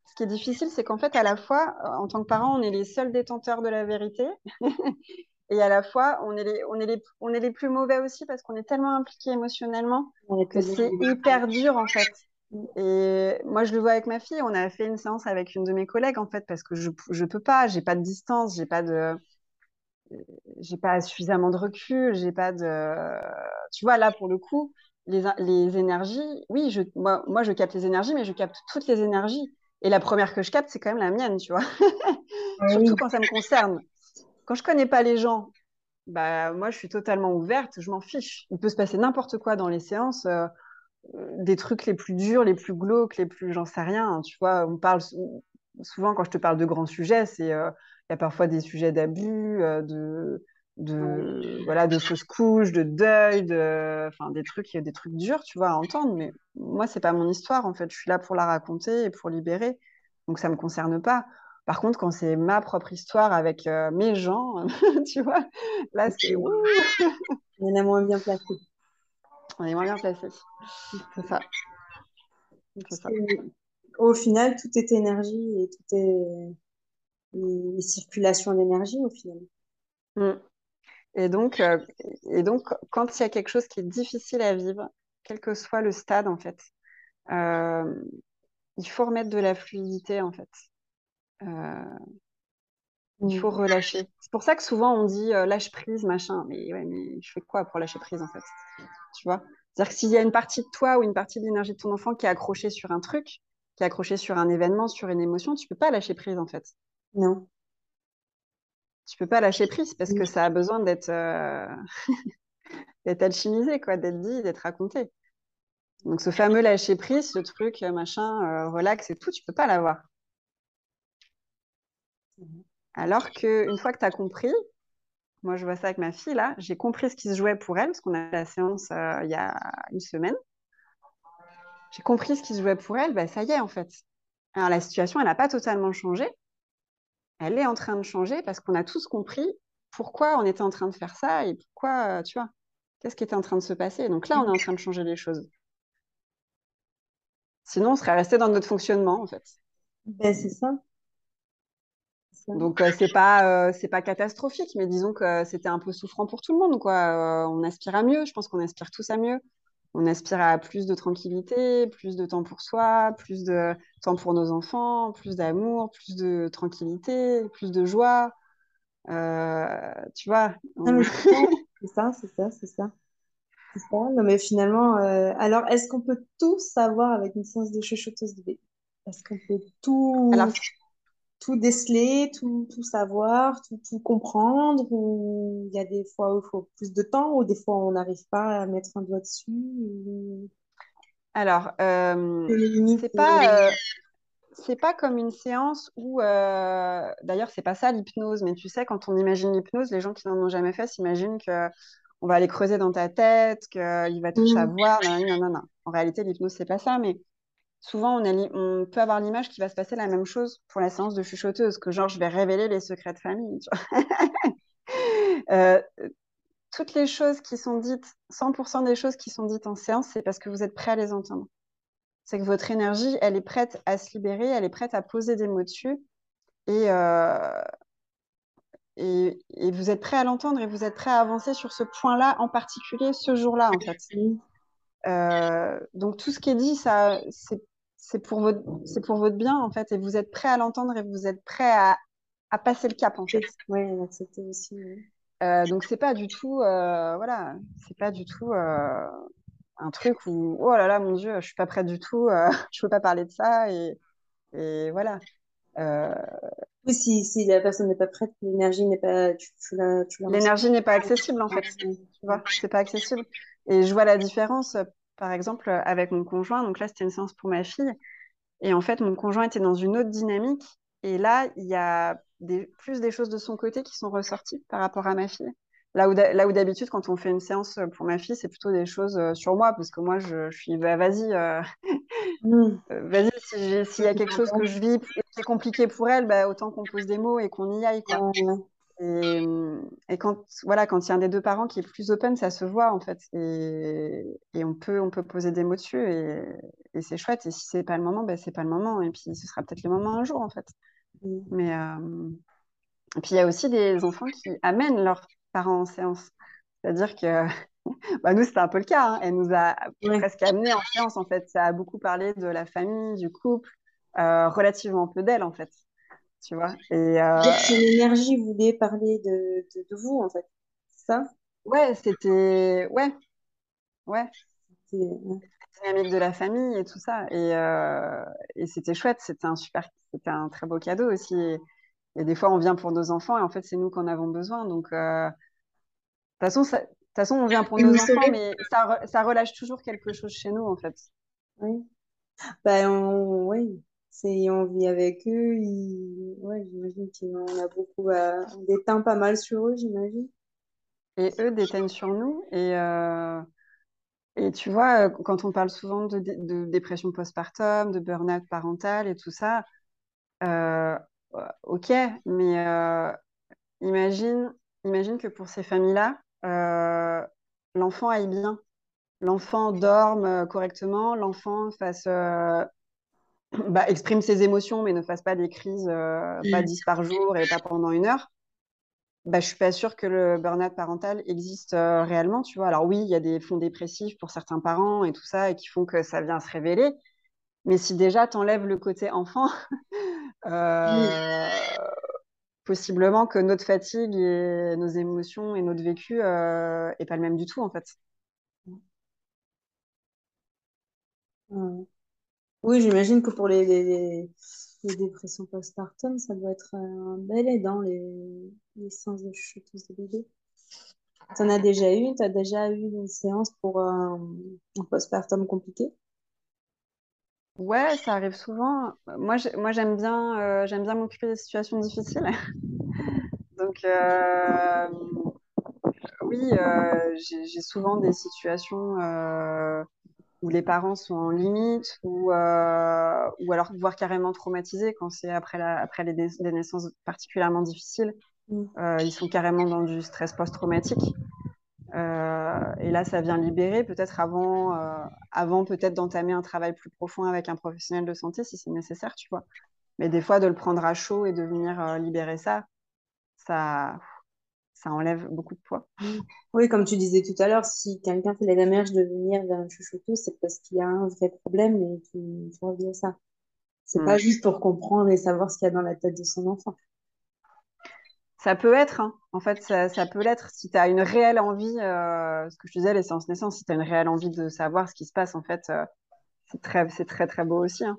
ce qui est difficile, c'est qu'en fait, à la fois, en tant que parents, on est les seuls détenteurs de la vérité. Et à la fois, on est les, on est les, on est les plus mauvais aussi parce qu'on est tellement impliqués émotionnellement on que c'est hyper dur, en fait. Et moi, je le vois avec ma fille. On a fait une séance avec une de mes collègues, en fait, parce que je, je peux pas, j'ai pas de distance, j'ai pas de, j'ai pas suffisamment de recul, j'ai pas de, tu vois, là, pour le coup, les, les énergies, oui, je, moi, moi, je capte les énergies, mais je capte toutes les énergies. Et la première que je capte, c'est quand même la mienne, tu vois. Ah oui. Surtout quand ça me concerne. Quand je connais pas les gens, bah, moi, je suis totalement ouverte, je m'en fiche. Il peut se passer n'importe quoi dans les séances, euh, euh, des trucs les plus durs, les plus glauques, les plus, j'en sais rien. hein, tu vois, on parle sou- souvent quand je te parle de grands sujets, c'est, euh, il y a parfois des sujets d'abus, euh, de, de, voilà, de fausses couches, de deuil, de, enfin, des trucs, des trucs durs, tu vois, à entendre. Mais moi, c'est pas mon histoire, en fait. Je suis là pour la raconter et pour libérer. Donc, ça me concerne pas. Par contre, quand c'est ma propre histoire avec euh, mes gens, tu vois, là, c'est ouh, en a moins bien placé. on est moins bien placé. C'est ça. C'est ça. Au final, tout est énergie et tout est et- et circulation d'énergie au final. Mm. Et donc, euh, et donc, quand il y a quelque chose qui est difficile à vivre, quel que soit le stade, en fait, euh, il faut remettre de la fluidité, en fait. Euh, il Mm. faut relâcher. C'est pour ça que souvent on dit euh, lâche prise, machin. Mais ouais, mais je fais quoi pour lâcher prise, en fait? Tu vois? C'est-à-dire que s'il y a une partie de toi ou une partie de l'énergie de ton enfant qui est accrochée sur un truc, qui est accrochée sur un événement, sur une émotion, tu peux pas lâcher prise, en fait. Non. Tu peux pas lâcher prise parce que ça a besoin d'être euh, d'être alchimisé, quoi, d'être dit, d'être raconté. Donc ce fameux lâcher prise, ce truc, machin, euh, relax et tout, tu peux pas l'avoir. Alors que une fois que tu as compris, moi je vois ça avec ma fille là, j'ai compris ce qui se jouait pour elle, parce qu'on a la séance euh, il y a une semaine. J'ai compris ce qui se jouait pour elle, bah, ça y est en fait. Alors la situation, elle n'a pas totalement changé. Elle est en train de changer parce qu'on a tous compris pourquoi on était en train de faire ça et pourquoi, euh, tu vois, qu'est-ce qui était en train de se passer. Donc là, on est en train de changer les choses. Sinon, on serait resté dans notre fonctionnement, en fait. Ben, c'est ça. Donc, euh, c'est pas, euh, c'est pas catastrophique, mais disons que c'était un peu souffrant pour tout le monde, quoi. Euh, on aspire à mieux. Je pense qu'on aspire tous à mieux. On aspire à plus de tranquillité, plus de temps pour soi, plus de temps pour nos enfants, plus d'amour, plus de tranquillité, plus de joie. Euh, tu vois, on- c'est ça, c'est ça, c'est ça, c'est ça. Non, mais finalement, alors, est-ce qu'on peut tout savoir avec une séance de chuchoteuse de bébé? Est-ce qu'on peut tout, Alors, tout déceler, tout, tout savoir, tout, tout comprendre, ou il y a des fois où il faut plus de temps, ou des fois on n'arrive pas à mettre un doigt dessus, ou alors euh, c'est pas, euh, c'est pas comme une séance où, euh, d'ailleurs, c'est pas ça l'hypnose, mais tu sais, quand on imagine l'hypnose, les gens qui n'en ont jamais fait s'imaginent que on va aller creuser dans ta tête, qu'il va tout Mm. savoir. Non, non, non, non. En réalité, l'hypnose, c'est pas ça, mais souvent, on, peut avoir l'image qu'il va se passer la même chose pour la séance de chuchoteuse, que genre, je vais révéler les secrets de famille. Euh, toutes les choses qui sont dites, 100% des choses qui sont dites en séance, c'est parce que vous êtes prêt à les entendre. C'est que votre énergie, elle est prête à se libérer, elle est prête à poser des mots dessus. Et, euh, et, et vous êtes prêt à l'entendre et vous êtes prêt à avancer sur ce point-là en particulier, ce jour-là, en fait. Euh, donc tout ce qui est dit, ça, c'est, c'est pour votre, c'est pour votre bien, en fait. Et vous êtes prêt à l'entendre et vous êtes prêt à, à passer le cap, en fait. Ouais, accepter aussi. Euh, donc c'est pas du tout, euh, voilà, c'est pas du tout euh, un truc où, oh là là, mon Dieu, je suis pas prête du tout, je peux pas parler de ça et, et voilà. Oui, si, si la personne n'est pas prête, l'énergie n'est pas, tu, tu l'énergie n'est pas accessible en fait, tu vois, c'est pas accessible. Et je vois la différence, par exemple, avec mon conjoint. Donc là, c'était une séance pour ma fille. Et en fait, mon conjoint était dans une autre dynamique. Et là, il y a des, plus des choses de son côté qui sont ressorties par rapport à ma fille. Là où, d'ha- là où d'habitude, quand on fait une séance pour ma fille, c'est plutôt des choses euh, sur moi, parce que moi, je, je suis, bah, vas-y, euh, Mm. euh, vas-y, si s'il y a quelque chose que je vis et qui est compliqué pour elle, bah, autant qu'on pose des mots et qu'on y aille, quoi. Et, et quand, voilà, quand il y a un des deux parents qui est plus open, ça se voit, en fait. Et, et on peut, on peut poser des mots dessus, et, et c'est chouette. Et si c'est pas le moment, bah, c'est pas le moment. Et puis, ce sera peut-être le moment un jour, en fait. Mm. Mais, euh, et puis, il y a aussi des enfants qui amènent leurs parents en séance. C'est-à-dire que, bah, nous, c'était un peu le cas. hein. Elle nous a presque amenés en séance, en fait. Ça a beaucoup parlé de la famille, du couple, euh, relativement peu d'elle, en fait. Tu vois? Et euh, Donc, son énergie voulait parler de, de, de vous, en fait. C'est ça? ouais, c'était. Ouais, ouais. C'est- ouais. dynamique de la famille et tout ça. Et, euh, et c'était chouette. C'était un super. C'était un très beau cadeau aussi. Et, et des fois, on vient pour nos enfants et en fait, c'est nous qu'en avons besoin. Donc, euh, de toute façon, ça- de toute façon, on vient pour nos vous enfants, savez, mais ça, re- ça relâche toujours quelque chose chez nous, en fait. oui. Ben, on, oui. C'est, on vit avec eux. Ils, ouais, j'imagine qu'on a beaucoup à, on déteint pas mal sur eux, j'imagine. Et eux déteignent sur nous. Et, euh, et tu vois, euh, quand on parle souvent de, dé- de dépression postpartum, de burn-out parental et tout ça, euh, ok, mais imagine, imagine que pour ces familles-là, l'enfant aille bien, l'enfant dorme correctement, l'enfant fasse, bah, exprime ses émotions, mais ne fasse pas des crises, euh, pas 10 par jour et pas pendant une heure. Bah, je suis pas sûre que le burn-out parental existe euh, réellement, tu vois. Alors oui, il y a des fonds dépressifs pour certains parents et tout ça, et qui font que ça vient se révéler. Mais si déjà t'enlèves le côté enfant, euh, possiblement que notre fatigue et nos émotions et notre vécu euh, est pas le même du tout en fait. Ouais. Oui, j'imagine que pour les, les, les- dépressions postpartum, ça doit être un bel aidant, les, les séances de chuteuse de bébé. T'en as déjà eu? T'as déjà eu une séance pour un, postpartum compliqué? Ouais, ça arrive souvent. Moi, j'ai- moi j'aime bien, euh, bien m'occuper des situations difficiles. Donc euh, oui, euh, j'ai souvent des situations où les parents sont en limite ou, euh, ou alors voire carrément traumatisés quand c'est après, la, après les, des naissances particulièrement difficiles. Mm. Euh, ils sont carrément dans du stress post-traumatique. Euh, et là, ça vient libérer peut-être avant, avant peut-être d'entamer un travail plus profond avec un professionnel de santé si c'est nécessaire, tu vois. Mais des fois, de le prendre à chaud et de venir libérer ça, ça, ça enlève beaucoup de poids. Oui, comme tu disais tout à l'heure, si quelqu'un fait la démarche de venir vers une chouchouteuse, c'est parce qu'il y a un vrai problème et qu'il faut régler ça. C'est Mm. pas juste pour comprendre et savoir ce qu'il y a dans la tête de son enfant. Ça peut être, hein. en fait, ça, ça peut l'être. Si tu as une réelle envie, euh, ce que je disais, les séances naissance, si tu as une réelle envie de savoir ce qui se passe, en fait, euh, c'est très, très, très beau aussi. hein.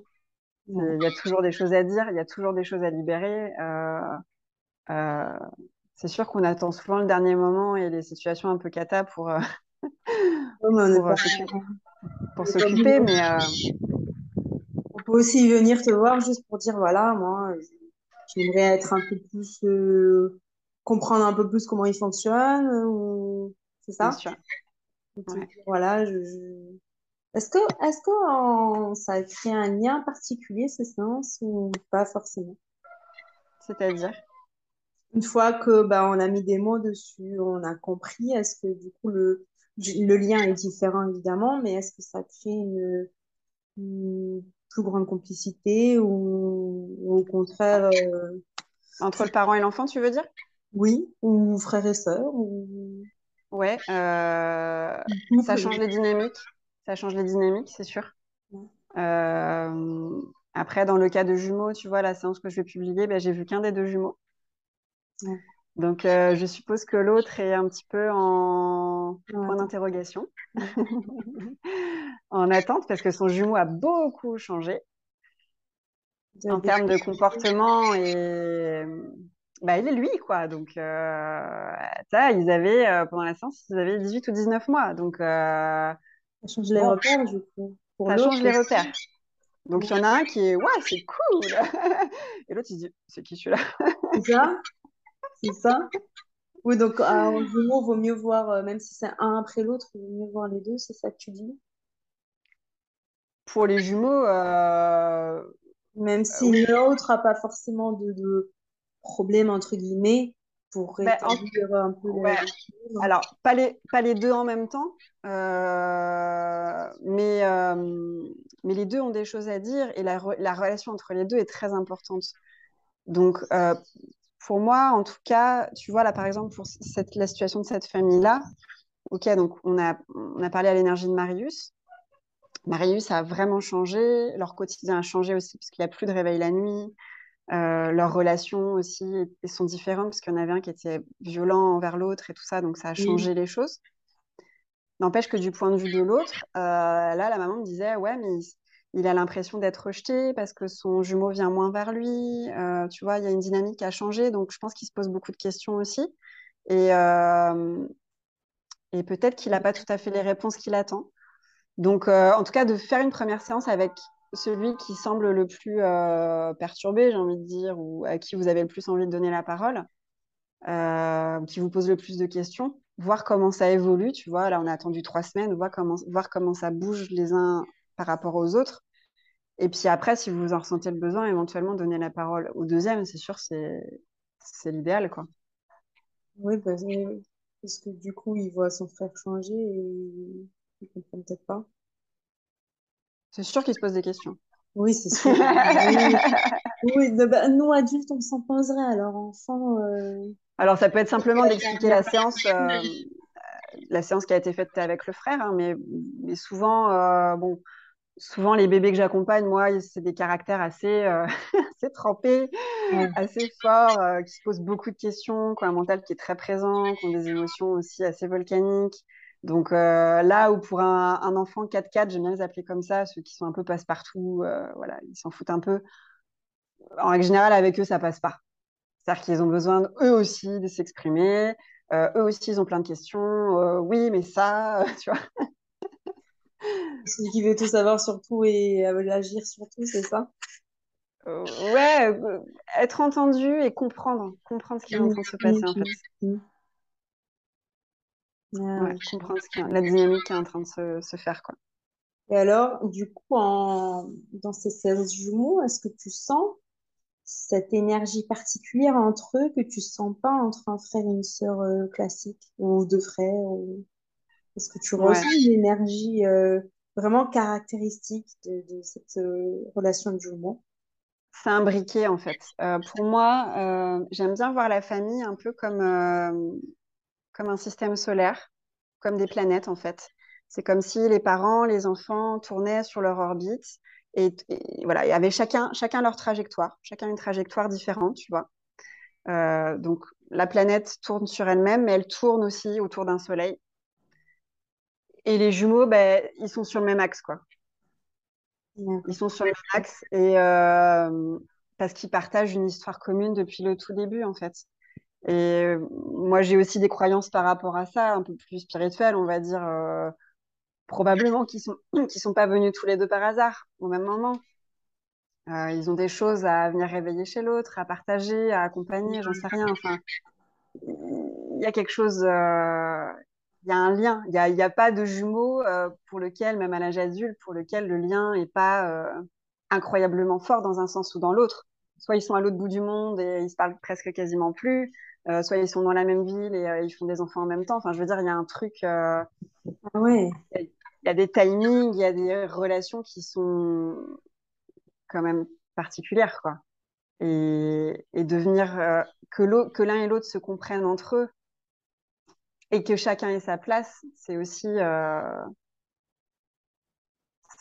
Il y a toujours des choses à dire, il y a toujours des choses à libérer. Euh, euh, c'est sûr qu'on attend souvent le dernier moment et les situations un peu cata pour, euh, pour, euh, s'occuper- est mais euh, On peut aussi venir te voir juste pour dire, voilà, moi, j'aimerais être un peu plus, euh, comprendre un peu plus comment il fonctionne, ou... c'est bien ça? sûr. Ouais. dire, voilà, je, je- Est-ce que, est-ce que ça crée un lien particulier, ces séances, ou pas forcément? C'est-à-dire, Une fois que bah, on a mis des mots dessus, on a compris, est-ce que du coup le, le lien est différent évidemment, mais est-ce que ça crée une, une plus grande complicité ou, ou au contraire, euh, entre le parent et l'enfant, tu veux dire? oui, ou frères et sœurs, ou Ouais, euh, ça change les dynamiques. Ça change les dynamiques, c'est sûr. Ouais. Euh, après, dans le cas de jumeaux, tu vois, la séance que je vais publier, ben, j'ai vu qu'un des deux jumeaux. Ouais. Donc, euh, je suppose que l'autre est un petit peu en Ouais. point d'interrogation, en attente, parce que son jumeau a beaucoup changé en termes de comportement et bah, il est lui, quoi. Donc, euh, ça, ils avaient, euh, pendant la séance, ils avaient 18 ou 19 mois. Donc, Ça change les Bon. repères du coup. Pour ça change les repères. Donc, il y en a un qui est, ouais, c'est cool. Et l'autre, il se dit, c'est qui celui-là? C'est ça? Oui, donc en jumeau, vaut mieux voir, euh, même si c'est un après l'autre, il vaut mieux voir les deux, c'est ça que tu dis? Pour les jumeaux, euh, Même si oui. l'autre n'a pas forcément de, de problème, entre guillemets, pour Ben, en- rétablir un peu ouais. Alors, pas les, pas les deux en même temps, euh, mais, euh, mais les deux ont des choses à dire et la, re- la relation entre les deux est très importante. Donc, euh, pour moi, en tout cas, tu vois, là, par exemple, pour cette, la situation de cette famille-là, ok, donc on a, on a parlé à l'énergie de Marius. Marius a vraiment changé, leur quotidien a changé aussi parce qu'il n'y a plus de réveil la nuit. Euh, leurs relations aussi sont différentes parce qu'il y en avait un qui était violent envers l'autre et tout ça, donc ça a Oui. changé les choses. N'empêche que du point de vue de l'autre, euh, là, la maman me disait, ouais, mais il, a l'impression d'être rejeté parce que son jumeau vient moins vers lui. Euh, tu vois, il y a une dynamique a changé, donc je pense qu'il se pose beaucoup de questions aussi. Et, euh, peut-être qu'il n'a pas tout à fait les réponses qu'il attend. Donc, euh, en tout cas, de faire une première séance avec celui qui semble le plus perturbé, j'ai envie de dire, ou à qui vous avez le plus envie de donner la parole, qui vous pose le plus de questions, voir comment ça évolue. Tu vois, là, on a attendu trois semaines, voir comment ça bouge les uns par rapport aux autres. Et puis après, si vous en ressentez le besoin, éventuellement donner la parole au deuxième, c'est sûr, c'est l'idéal, quoi. Oui, parce, oui, parce que du coup, il voit son frère changer et il comprend peut-être pas. C'est sûr qu'il se pose des questions. Oui, c'est sûr. Oui, oui de- bah, nous, adultes, on s'en poserait, alors enfant, euh, Alors, ça peut être simplement d'expliquer la séance, euh, la séance qui a été faite avec le frère, hein, mais, mais souvent, euh, bon, souvent les bébés que j'accompagne, moi, c'est des caractères assez, euh, assez trempés, Ouais. assez forts, euh, qui se posent beaucoup de questions, qui ont un mental qui est très présent, qui ont des émotions aussi assez volcaniques. Donc euh, là où pour un, un enfant 4-4, j'aime bien les appeler comme ça, ceux qui sont un peu passe-partout, voilà, ils s'en foutent un peu. En règle générale, avec eux, ça passe pas. C'est-à-dire qu'ils ont besoin, eux aussi, de s'exprimer. Eux aussi, ils ont plein de questions. Oui, mais ça, tu vois. Celui qui veut tout savoir sur tout et euh, agir sur tout, c'est ça? Euh, ouais, euh, être entendu et comprendre, comprendre ce qui est en train de se passer, en fait. Ah, Ouais, comprendre ce qui est- la dynamique qui est en train de se, se faire, quoi. Et alors, du coup, en, dans ces 16 jumeaux, est-ce que tu sens cette énergie particulière entre eux que tu sens pas entre un frère et une sœur classique ou deux frères ou... Est-ce que tu Ouais. ressens une énergie euh, vraiment caractéristique de, de cette euh, relation de jumeaux? C'est un briquet, en fait. Euh, pour moi, j'aime bien voir la famille un peu comme, comme un système solaire, comme des planètes, en fait. C'est comme si les parents, les enfants tournaient sur leur orbite et, et voilà, il y avait chacun, chacun leur trajectoire, chacun une trajectoire différente, tu vois. donc, la planète tourne sur elle-même, mais elle tourne aussi autour d'un soleil. Et les jumeaux, ben, ils sont sur le même axe, quoi. Ils sont sur le même axe et parce qu'ils partagent une histoire commune depuis le tout début, en fait. Et moi, j'ai aussi des croyances par rapport à ça, un peu plus spirituelles, on va dire, probablement qu'ils sont, qui sont pas venus tous les deux par hasard au même moment. Euh, ils ont des choses à venir réveiller chez l'autre, à partager, à accompagner, j'en sais rien. Enfin, il y a quelque chose, euh, il y a un lien. Il n'y a, pas de jumeaux euh, pour lequel, même à l'âge adulte, pour lequel le lien n'est pas incroyablement fort dans un sens ou dans l'autre. Soit ils sont à l'autre bout du monde et ils se parlent presque quasiment plus, soit ils sont dans la même ville et ils font des enfants en même temps. Enfin, je veux dire, il y a un truc. Ah ouais. Il y a des timings, il y a des relations qui sont quand même particulière, quoi. Et, et devenir euh, que l'un et l'autre se comprennent entre eux et que chacun ait sa place, c'est aussi, euh,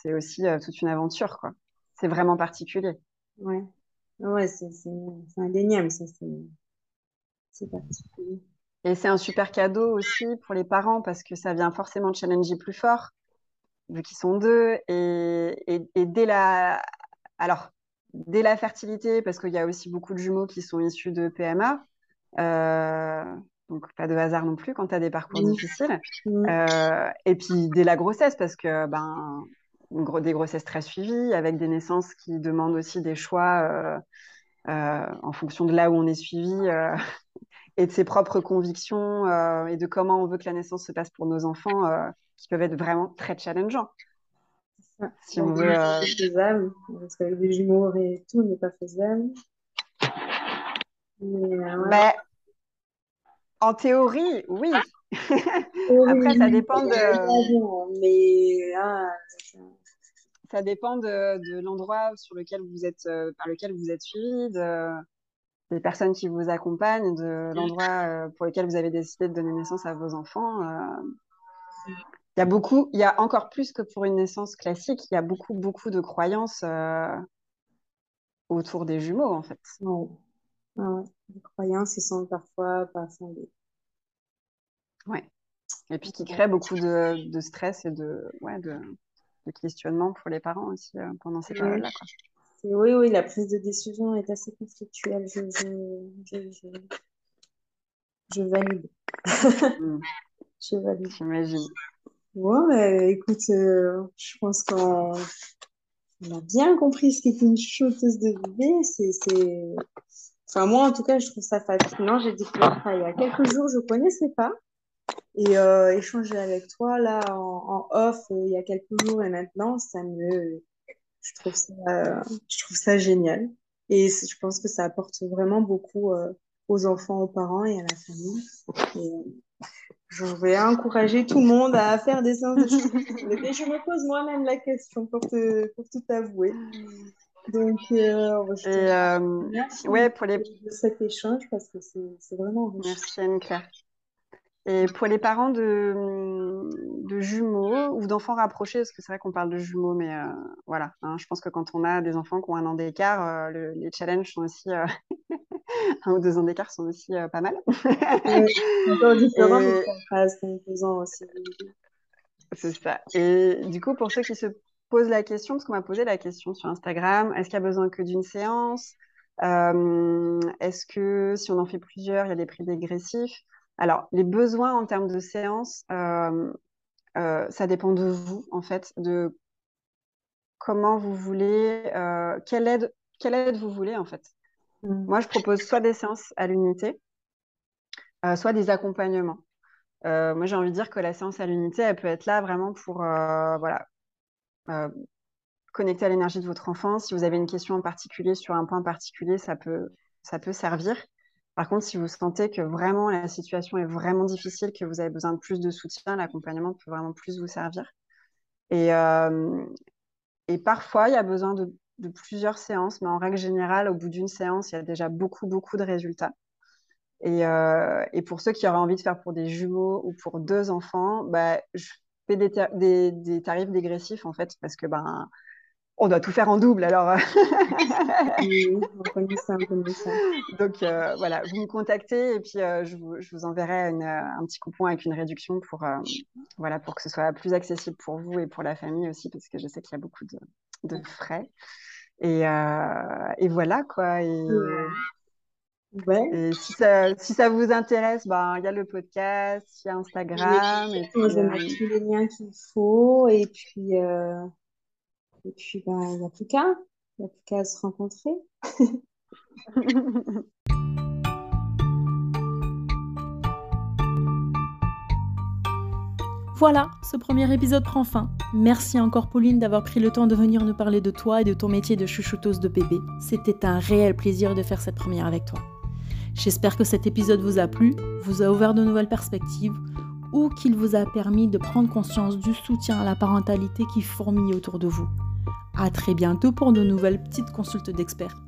c'est aussi euh, toute une aventure, quoi. C'est vraiment particulier. Ouais, ouais c'est indéniable, ça, c'est particulier. Et c'est un super cadeau aussi pour les parents parce que ça vient forcément challenger plus fort, vu qu'ils sont deux. Et, et, et, dès la, alors, dès la fertilité, parce qu'il y a aussi beaucoup de jumeaux qui sont issus de PMA, euh, donc pas de hasard non plus quand tu as des parcours difficiles. Euh, et puis dès la grossesse, parce que ben, des grossesses très suivies, avec des naissances qui demandent aussi des choix euh, en fonction de là où on est suivi et de ses propres convictions et de comment on veut que la naissance se passe pour nos enfants, qui peuvent être vraiment très challengeants. Si on veut. Euh... faisable, parce qu'avec des jumeaux et tout n'est pas faisable. Mais, euh, ouais. En théorie, oui. Après, ça dépend de. Mais ah, ça dépend de, de l'endroit sur lequel vous êtes, euh, par lequel vous êtes suivi, de, des personnes qui vous accompagnent, de l'endroit euh, pour lequel vous avez décidé de donner naissance à vos enfants. Il y a beaucoup, il y a encore plus que pour une naissance classique, il y a beaucoup, beaucoup de croyances euh, autour des jumeaux, en fait. Ouais. ouais. Des croyances qui sont parfois pas fondées. Ouais. Et puis qui créent beaucoup de, de stress et de, ouais, de, de, questionnement pour les parents aussi euh, pendant ces périodes-là. Oui, oui, la prise de décision est assez conflictuelle. Je, je, je, je valide. Mm. je valide. J'imagine. Ouais, écoute, euh, je pense qu'on a bien compris ce qu'est une shooteuse de bébé. C'est, c'est... Enfin, moi, en tout cas, je trouve ça fascinant. J'ai découvert ça il y a quelques jours, je ne connaissais pas. Et euh, échanger avec toi, là, en, off, euh, il y a quelques jours et maintenant, ça me... Je trouve ça, je trouve ça génial. Et je pense que ça apporte vraiment beaucoup aux enfants, aux parents et à la famille. Et, je vais encourager tout le monde à faire des séances de Et je me pose moi-même la question pour, te, pour tout avouer. Donc, euh, je euh, merci ouais, pour les... de cet échange parce que c'est vraiment Merci Anne-Claire. Et pour les parents de, de jumeaux ou d'enfants rapprochés, parce que c'est vrai qu'on parle de jumeaux, mais euh, voilà, hein, je pense que quand on a des enfants qui ont un an d'écart, euh, les challenges sont aussi euh, un ou deux ans d'écart sont aussi pas mal. C'est ça. Et du coup, pour ceux qui se posent la question, parce qu'on m'a posé la question sur Instagram, est-ce qu'il y a besoin que d'une séance? Est-ce que si on en fait plusieurs, il y a des prix dégressifs? Alors, les besoins en termes de séance, euh, euh, ça dépend de vous, en fait, de comment vous voulez, euh, quelle, aide, quelle aide vous voulez, en fait. Mm. Moi, je propose soit des séances à l'unité, soit des accompagnements. moi, j'ai envie de dire que la séance à l'unité, elle peut être là vraiment pour voilà, connecter à l'énergie de votre enfant. Si vous avez une question en particulier sur un point particulier, ça peut, ça peut servir. Par contre, si vous sentez que vraiment la situation est vraiment difficile, que vous avez besoin de plus de soutien, l'accompagnement peut vraiment plus vous servir. Et, euh, et parfois, il y a besoin de, plusieurs séances, mais en règle générale, au bout d'une séance, il y a déjà beaucoup, beaucoup de résultats. Et, euh, et, pour ceux qui auraient envie de faire pour des jumeaux ou pour deux enfants, bah, je des, des, des, tarifs dégressifs, en fait, parce que ben, on doit tout faire en double. Alors, Oui, on connaît ça, on connaît ça. donc euh, voilà, vous me contactez et puis euh, je vous, je vous enverrai une, un petit coupon avec une réduction pour, euh, voilà, pour que ce soit plus accessible pour vous et pour la famille aussi, parce que je sais qu'il y a beaucoup de, de frais. Et, et voilà quoi. Et, Ouais. Et si ça, si ça vous intéresse, ben, il y a le podcast, il y a Instagram. Et puis, va euh, mettre tous les liens qu'il faut et puis, euh, et puis ben, il n'y a plus qu'à. Il n'y a plus qu'à se rencontrer. Voilà, ce premier épisode prend fin. Merci encore Pauline d'avoir pris le temps de venir nous parler de toi et de ton métier de chouchouteuse de bébé. C'était un réel plaisir de faire cette première avec toi. J'espère que cet épisode vous a plu, vous a ouvert de nouvelles perspectives ou qu'il vous a permis de prendre conscience du soutien à la parentalité qui fourmille autour de vous. À très bientôt pour de nouvelles petites consultes d'experts.